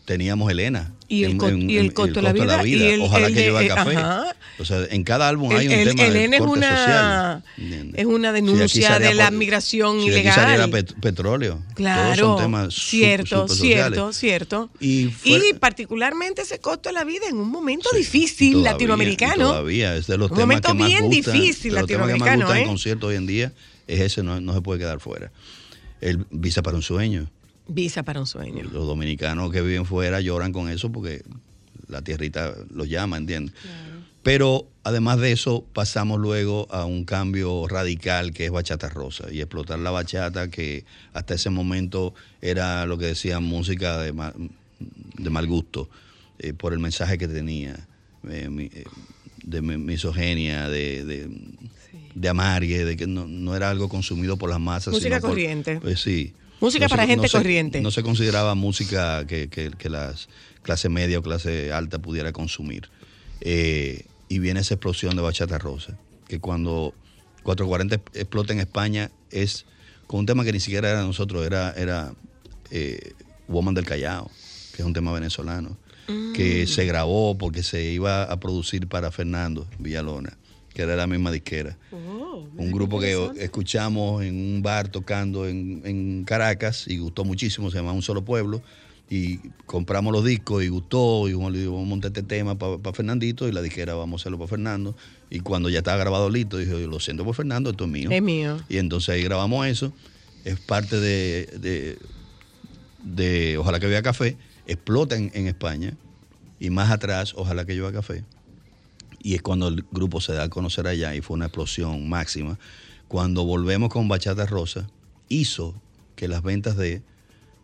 teníamos Elena. Y el co- y el costo de la vida, y el- Ojalá que de- lleva eh, café. ajá. O sea, en cada álbum hay un tema de Elena es corte una, social. es una Si de denuncia salía de la por- migración si de aquí ilegal. saliera pet- petróleo. Claro, Todos son temas cierto, súper cierto, sociales. cierto. Y, Y particularmente ese costo de la vida en un momento difícil todavía, latinoamericano. Todavía, es de los Un temas momento que más bien gustan, difícil de los temas que más latinoamericano, gustan en ¿eh? conciertos hoy en día, es ese, no, no se puede quedar fuera. El Visa para un sueño. Visa para un sueño. Los dominicanos que viven fuera lloran con eso porque la tierrita los llama, ¿entiendes? Pero además de eso, pasamos luego a un cambio radical que es bachata rosa y explotar la bachata que hasta ese momento era lo que decían música de mal, de mal gusto eh, por el mensaje que tenía, eh, mi- eh, de mi- misoginia, de, de, de amargue, de que no, no era algo consumido por las masas. Música sino por- corriente. pues sí. Música No se- para gente no se- corriente. No se consideraba música que, que, que las clase media o clase alta pudiera consumir. Eh, y viene esa explosión de bachata rosa, que cuando 440 explota en España es con un tema que ni siquiera era de nosotros, era, era eh, Woman del Callao, que es un tema venezolano, que se grabó porque se iba a producir para Fernando Villalona, que era la misma disquera un grupo que escuchamos en un bar tocando en, en Caracas y gustó muchísimo, se llama Un Solo Pueblo. Y compramos los discos y gustó, y Juan le dijo, vamos a montar este tema para Fernandito, y la dijera, vamos a hacerlo para Fernando. Y cuando ya estaba grabado listo, dije, lo siento por Fernando, esto es mío. Es mío. Y entonces ahí grabamos eso. Es parte de, de, de Ojalá que vea café. Explota en, en España. Y más atrás, Ojalá que lleva café. Y es cuando el grupo se da a conocer allá y fue una explosión máxima. Cuando volvemos con Bachata Rosa, hizo que las ventas de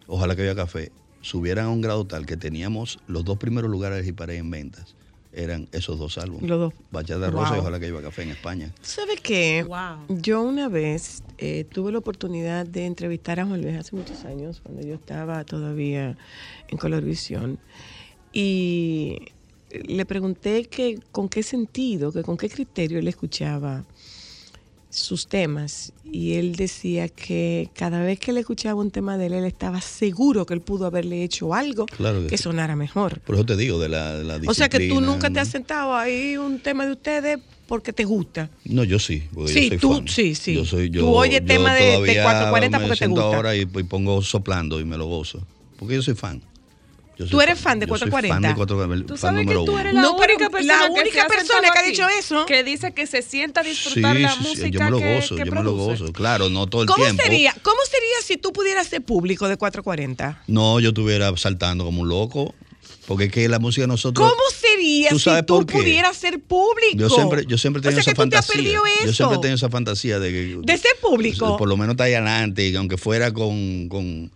Ojalá que vea café subieran a un grado tal que teníamos los dos primeros lugares de Hiparé en ventas. Eran esos dos álbumes. Los dos. Bachata Rosa y Wow. Ojalá que lleva café en España. ¿Sabes qué? Yo una vez eh, tuve la oportunidad de entrevistar a Juan Luis hace muchos años, cuando yo estaba todavía en Colorvisión, y le pregunté que con qué sentido, que con qué criterio él escuchaba sus temas y él decía que cada vez que le escuchaba un tema de él, él estaba seguro que él pudo haberle hecho algo Claro que que sí. sonara mejor. Por eso te digo, de la, de la O sea que tú nunca te has sentado ahí un tema de ustedes porque te gusta. No, yo sí, porque Sí, yo soy tú- fan. sí, sí. Yo soy, yo, Tú oyes tema de- de todavía 440 me porque te gusta. ahora y, y pongo soplando y me lo gozo. Porque yo soy fan. Soy ¿Tú eres fan de yo soy 440? fan de 440, Tú fan sabes que número tú uno. eres la No, única persona, que, única ha persona sentado que ha aquí dicho eso. Que dice que se sienta a Sí, disfrutar la sí, sí, música yo me lo gozo, que yo me lo gozo. Claro, no todo el ¿Cómo tiempo. sería, ¿Cómo sería si tú pudieras ser público de 440? No, yo estuviera saltando como un loco. Porque es que la música de nosotros. ¿Cómo sería ¿Tú si tú por qué? pudieras ser público? Yo siempre, yo siempre he O tenido sea, esa que tú te has fantasía. Yo siempre he tenido esa fantasía de que. De ser público. Por lo menos está ahí adelante, y aunque fuera con, con,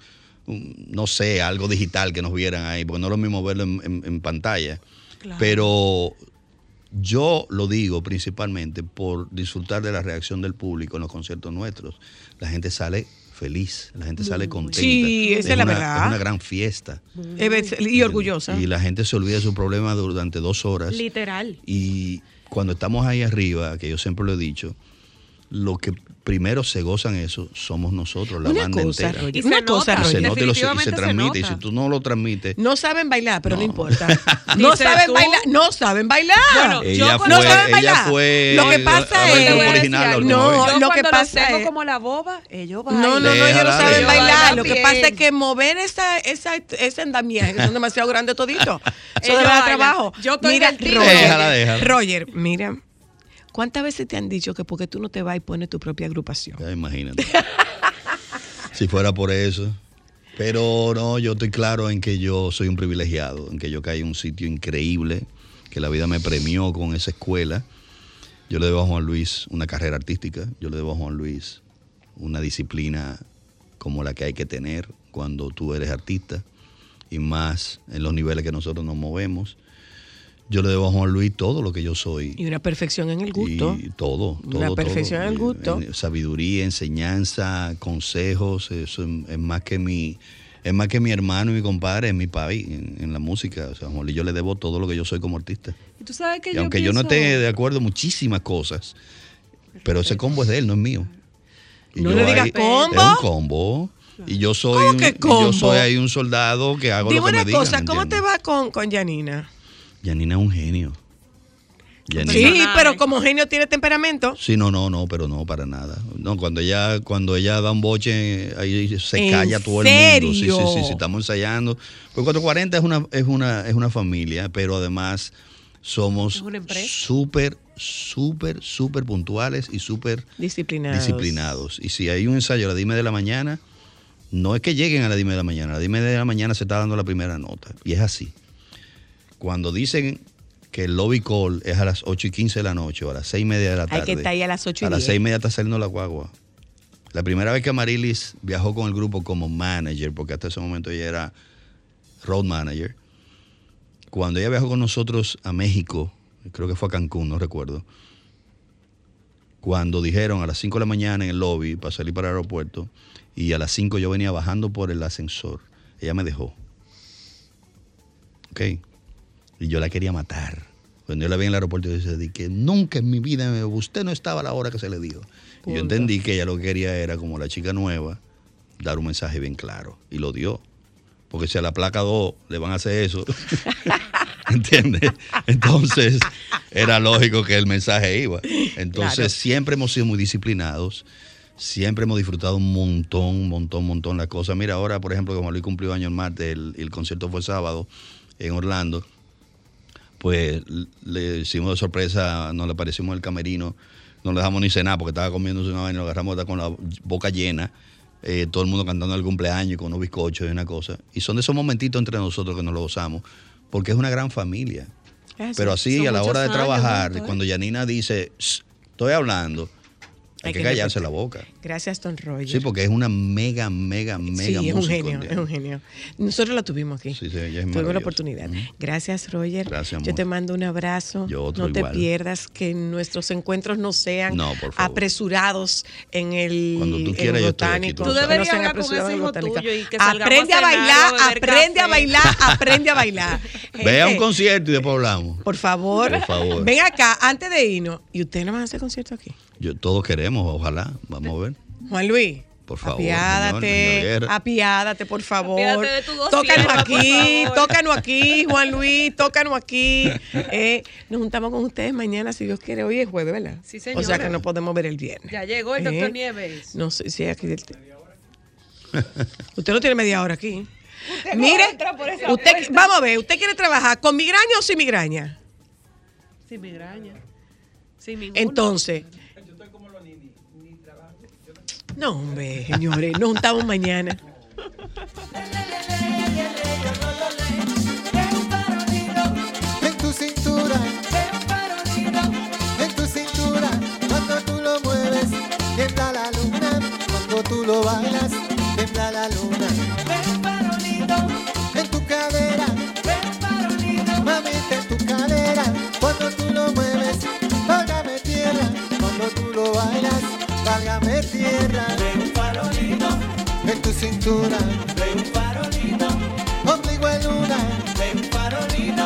no sé, algo digital que nos vieran ahí, porque no es lo mismo verlo en, en- en pantalla. Pero yo lo digo principalmente por disfrutar de la reacción del público en los conciertos nuestros. La gente sale feliz, la gente sale contenta. Sí, esa es la una, verdad. Es una gran fiesta. Y orgullosa. Y la gente se olvida de su problema durante dos horas. Literal. Y cuando estamos ahí arriba, que yo siempre lo he dicho, lo que primero se gozan eso somos nosotros, la Una banda cosa, entera. Roger, una cosa, Y se nota y, lo- y se Definitivamente se transmite. Y nota. si tú no lo transmites, No saben bailar, pero no, importa. No saben tú. bailar, no saben bailar. Bueno, ella no fue, saben ella bailar. fue Lo que pasa a es- original la No. Yo lo que pasa es- como la boba, ellos bailan. No, no, no, ellos no saben bailar. Lo que pasa es que mover esa, esa, ese andamiaje, que son demasiado grandes toditos. Eso bailan. trabajo. Yo estoy mira. Roger, mira, ¿cuántas veces te han dicho que porque tú no te vas y pones tu propia agrupación? Ya, imagínate. si fuera por eso. Pero no, yo estoy claro en que yo soy un privilegiado, en que yo caí en un sitio increíble, que la vida me premió con esa escuela. Yo le debo a Juan Luis una carrera artística, yo le debo a Juan Luis una disciplina como la que hay que tener cuando tú eres artista y más en los niveles que nosotros nos movemos. Yo le debo a Juan Luis todo lo que yo soy. Y una perfección en el gusto. Y todo, todo. Una perfección todo. en el gusto. Eh, Sabiduría, enseñanza, consejos, eso es, es más que mi, es más que mi hermano y mi compadre, es mi país en, en la música. O sea, Juan Luis, yo le debo todo lo que yo soy como artista. Y tú sabes que Y yo aunque yo no esté de acuerdo en muchísimas cosas, pero ese combo es de él, no es mío. Y No le digas ahí- combo. Es un combo. Y yo soy, ¿Cómo un, que y yo soy ahí un soldado que hago Dime lo que una me digan. cosa, ¿cómo te va con, con Janina? Janina es un genio. Sí, pero como genio tiene temperamento. Sí, no, no, no, pero no, para nada. No, cuando ella, cuando ella da un boche, ahí se ¿En calla todo el mundo. Sí, sí, serio? sí, sí, estamos ensayando. Pues 440 es una, es una, es una familia, pero además somos súper, súper, súper puntuales y súper Disciplinados. disciplinados. Y si hay un ensayo a las 10 de la mañana, no es que lleguen a las 10 de la mañana, a las 10 de la mañana se está dando la primera nota. Y es así. Cuando dicen que el lobby call es a las 8 y 15 de la noche o a las 6 y media de la Hay tarde. que estar ahí a las 8 y A las 10. 6 y media está saliendo la guagua. La primera vez que Amarilis viajó con el grupo como manager, porque hasta ese momento ella era road manager, cuando ella viajó con nosotros a México, creo que fue a Cancún, no recuerdo, cuando dijeron a las 5 de la mañana en el lobby para salir para el aeropuerto, y a las 5 yo venía bajando por el ascensor, ella me dejó. ¿Ok? Y yo la quería matar. Cuando yo la vi en el aeropuerto, yo decía que nunca en mi vida, me- usted no estaba a la hora que se le dijo. Y yo entendí que ella lo que quería era, como la chica nueva, dar un mensaje bien claro. Y lo dio. Porque si a la placa 2 le van a hacer eso, ¿entiendes? Entonces, era lógico que el mensaje iba. Entonces, Claro. siempre hemos sido muy disciplinados. Siempre hemos disfrutado un montón, un montón, un montón las cosas. Mira, ahora, por ejemplo, como Luis cumplió año el martes, el, el concierto fue sábado en Orlando, pues le hicimos de sorpresa, nos le aparecimos en el camerino, no le dejamos ni cenar porque estaba comiéndose una vaina, lo agarramos está con la boca llena, eh, todo el mundo cantando el cumpleaños y con unos bizcochos y una cosa. Y son de esos momentitos entre nosotros que nos lo gozamos, porque es una gran familia. Eso. Pero así, a la hora de años trabajar, cuando Yanina dice, "Shh, estoy hablando, hay, Hay que que callarse la boca. Gracias, Don Roger. Sí, porque es una mega, mega, mega Sí, es un genio, es un genio. Nosotros lo tuvimos aquí. Sí, sí, ella es Tuvimos la oportunidad. Gracias, Roger. Gracias, Yo amor. te mando un abrazo. Yo otro no te pierdas que nuestros encuentros no sean No, por favor. apresurados en el, Cuando tú quieras, yo estoy aquí, botánico. tú deberías No sean hablar con ese hijo tuyo y que Aprende a a cenar bailar, o beber aprende a bailar, aprende a bailar. Ve a un concierto y después hablamos. Por favor, Por favor. ven acá, antes de irnos. ¿Y ustedes no van a hacer concierto aquí? Yo, todos queremos, ojalá. Vamos a ver. Juan Luis. Por favor, señor, señor Apiádate, apiádate, por favor. Apiádate de tu dos Tócanos aquí, tócanos aquí, Juan Luis, tócanos aquí. Eh, nos juntamos con ustedes mañana, si Dios quiere. Hoy es jueves, ¿verdad? Sí, O sea que no podemos ver el viernes. Ya llegó el Eh, doctor Nieves. No sé si aquí del Usted no tiene media hora aquí. Mire, entra por esa usted, puerta. vamos a ver, ¿usted quiere trabajar con migraña o sin migraña? Sin migraña. Sin ninguna. Entonces. No, hombre, señores, nos juntamos mañana. en tu cintura, en tu cintura, cuando tú lo mueves, tiembla la luna, cuando tú lo bailas, tiembla la luna. En tu cadera, mamita en tu cadera, tierra, tierra. Un farolito, tu cintura. Ve un farolito, Ombligo en luna, ve un farolito,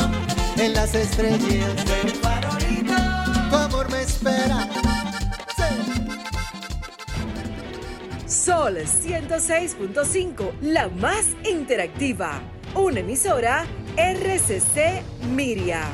en las estrellas. ve un farolito. Tu amor me espera. Sol 106.5, la más interactiva. Una emisora RCC Miria.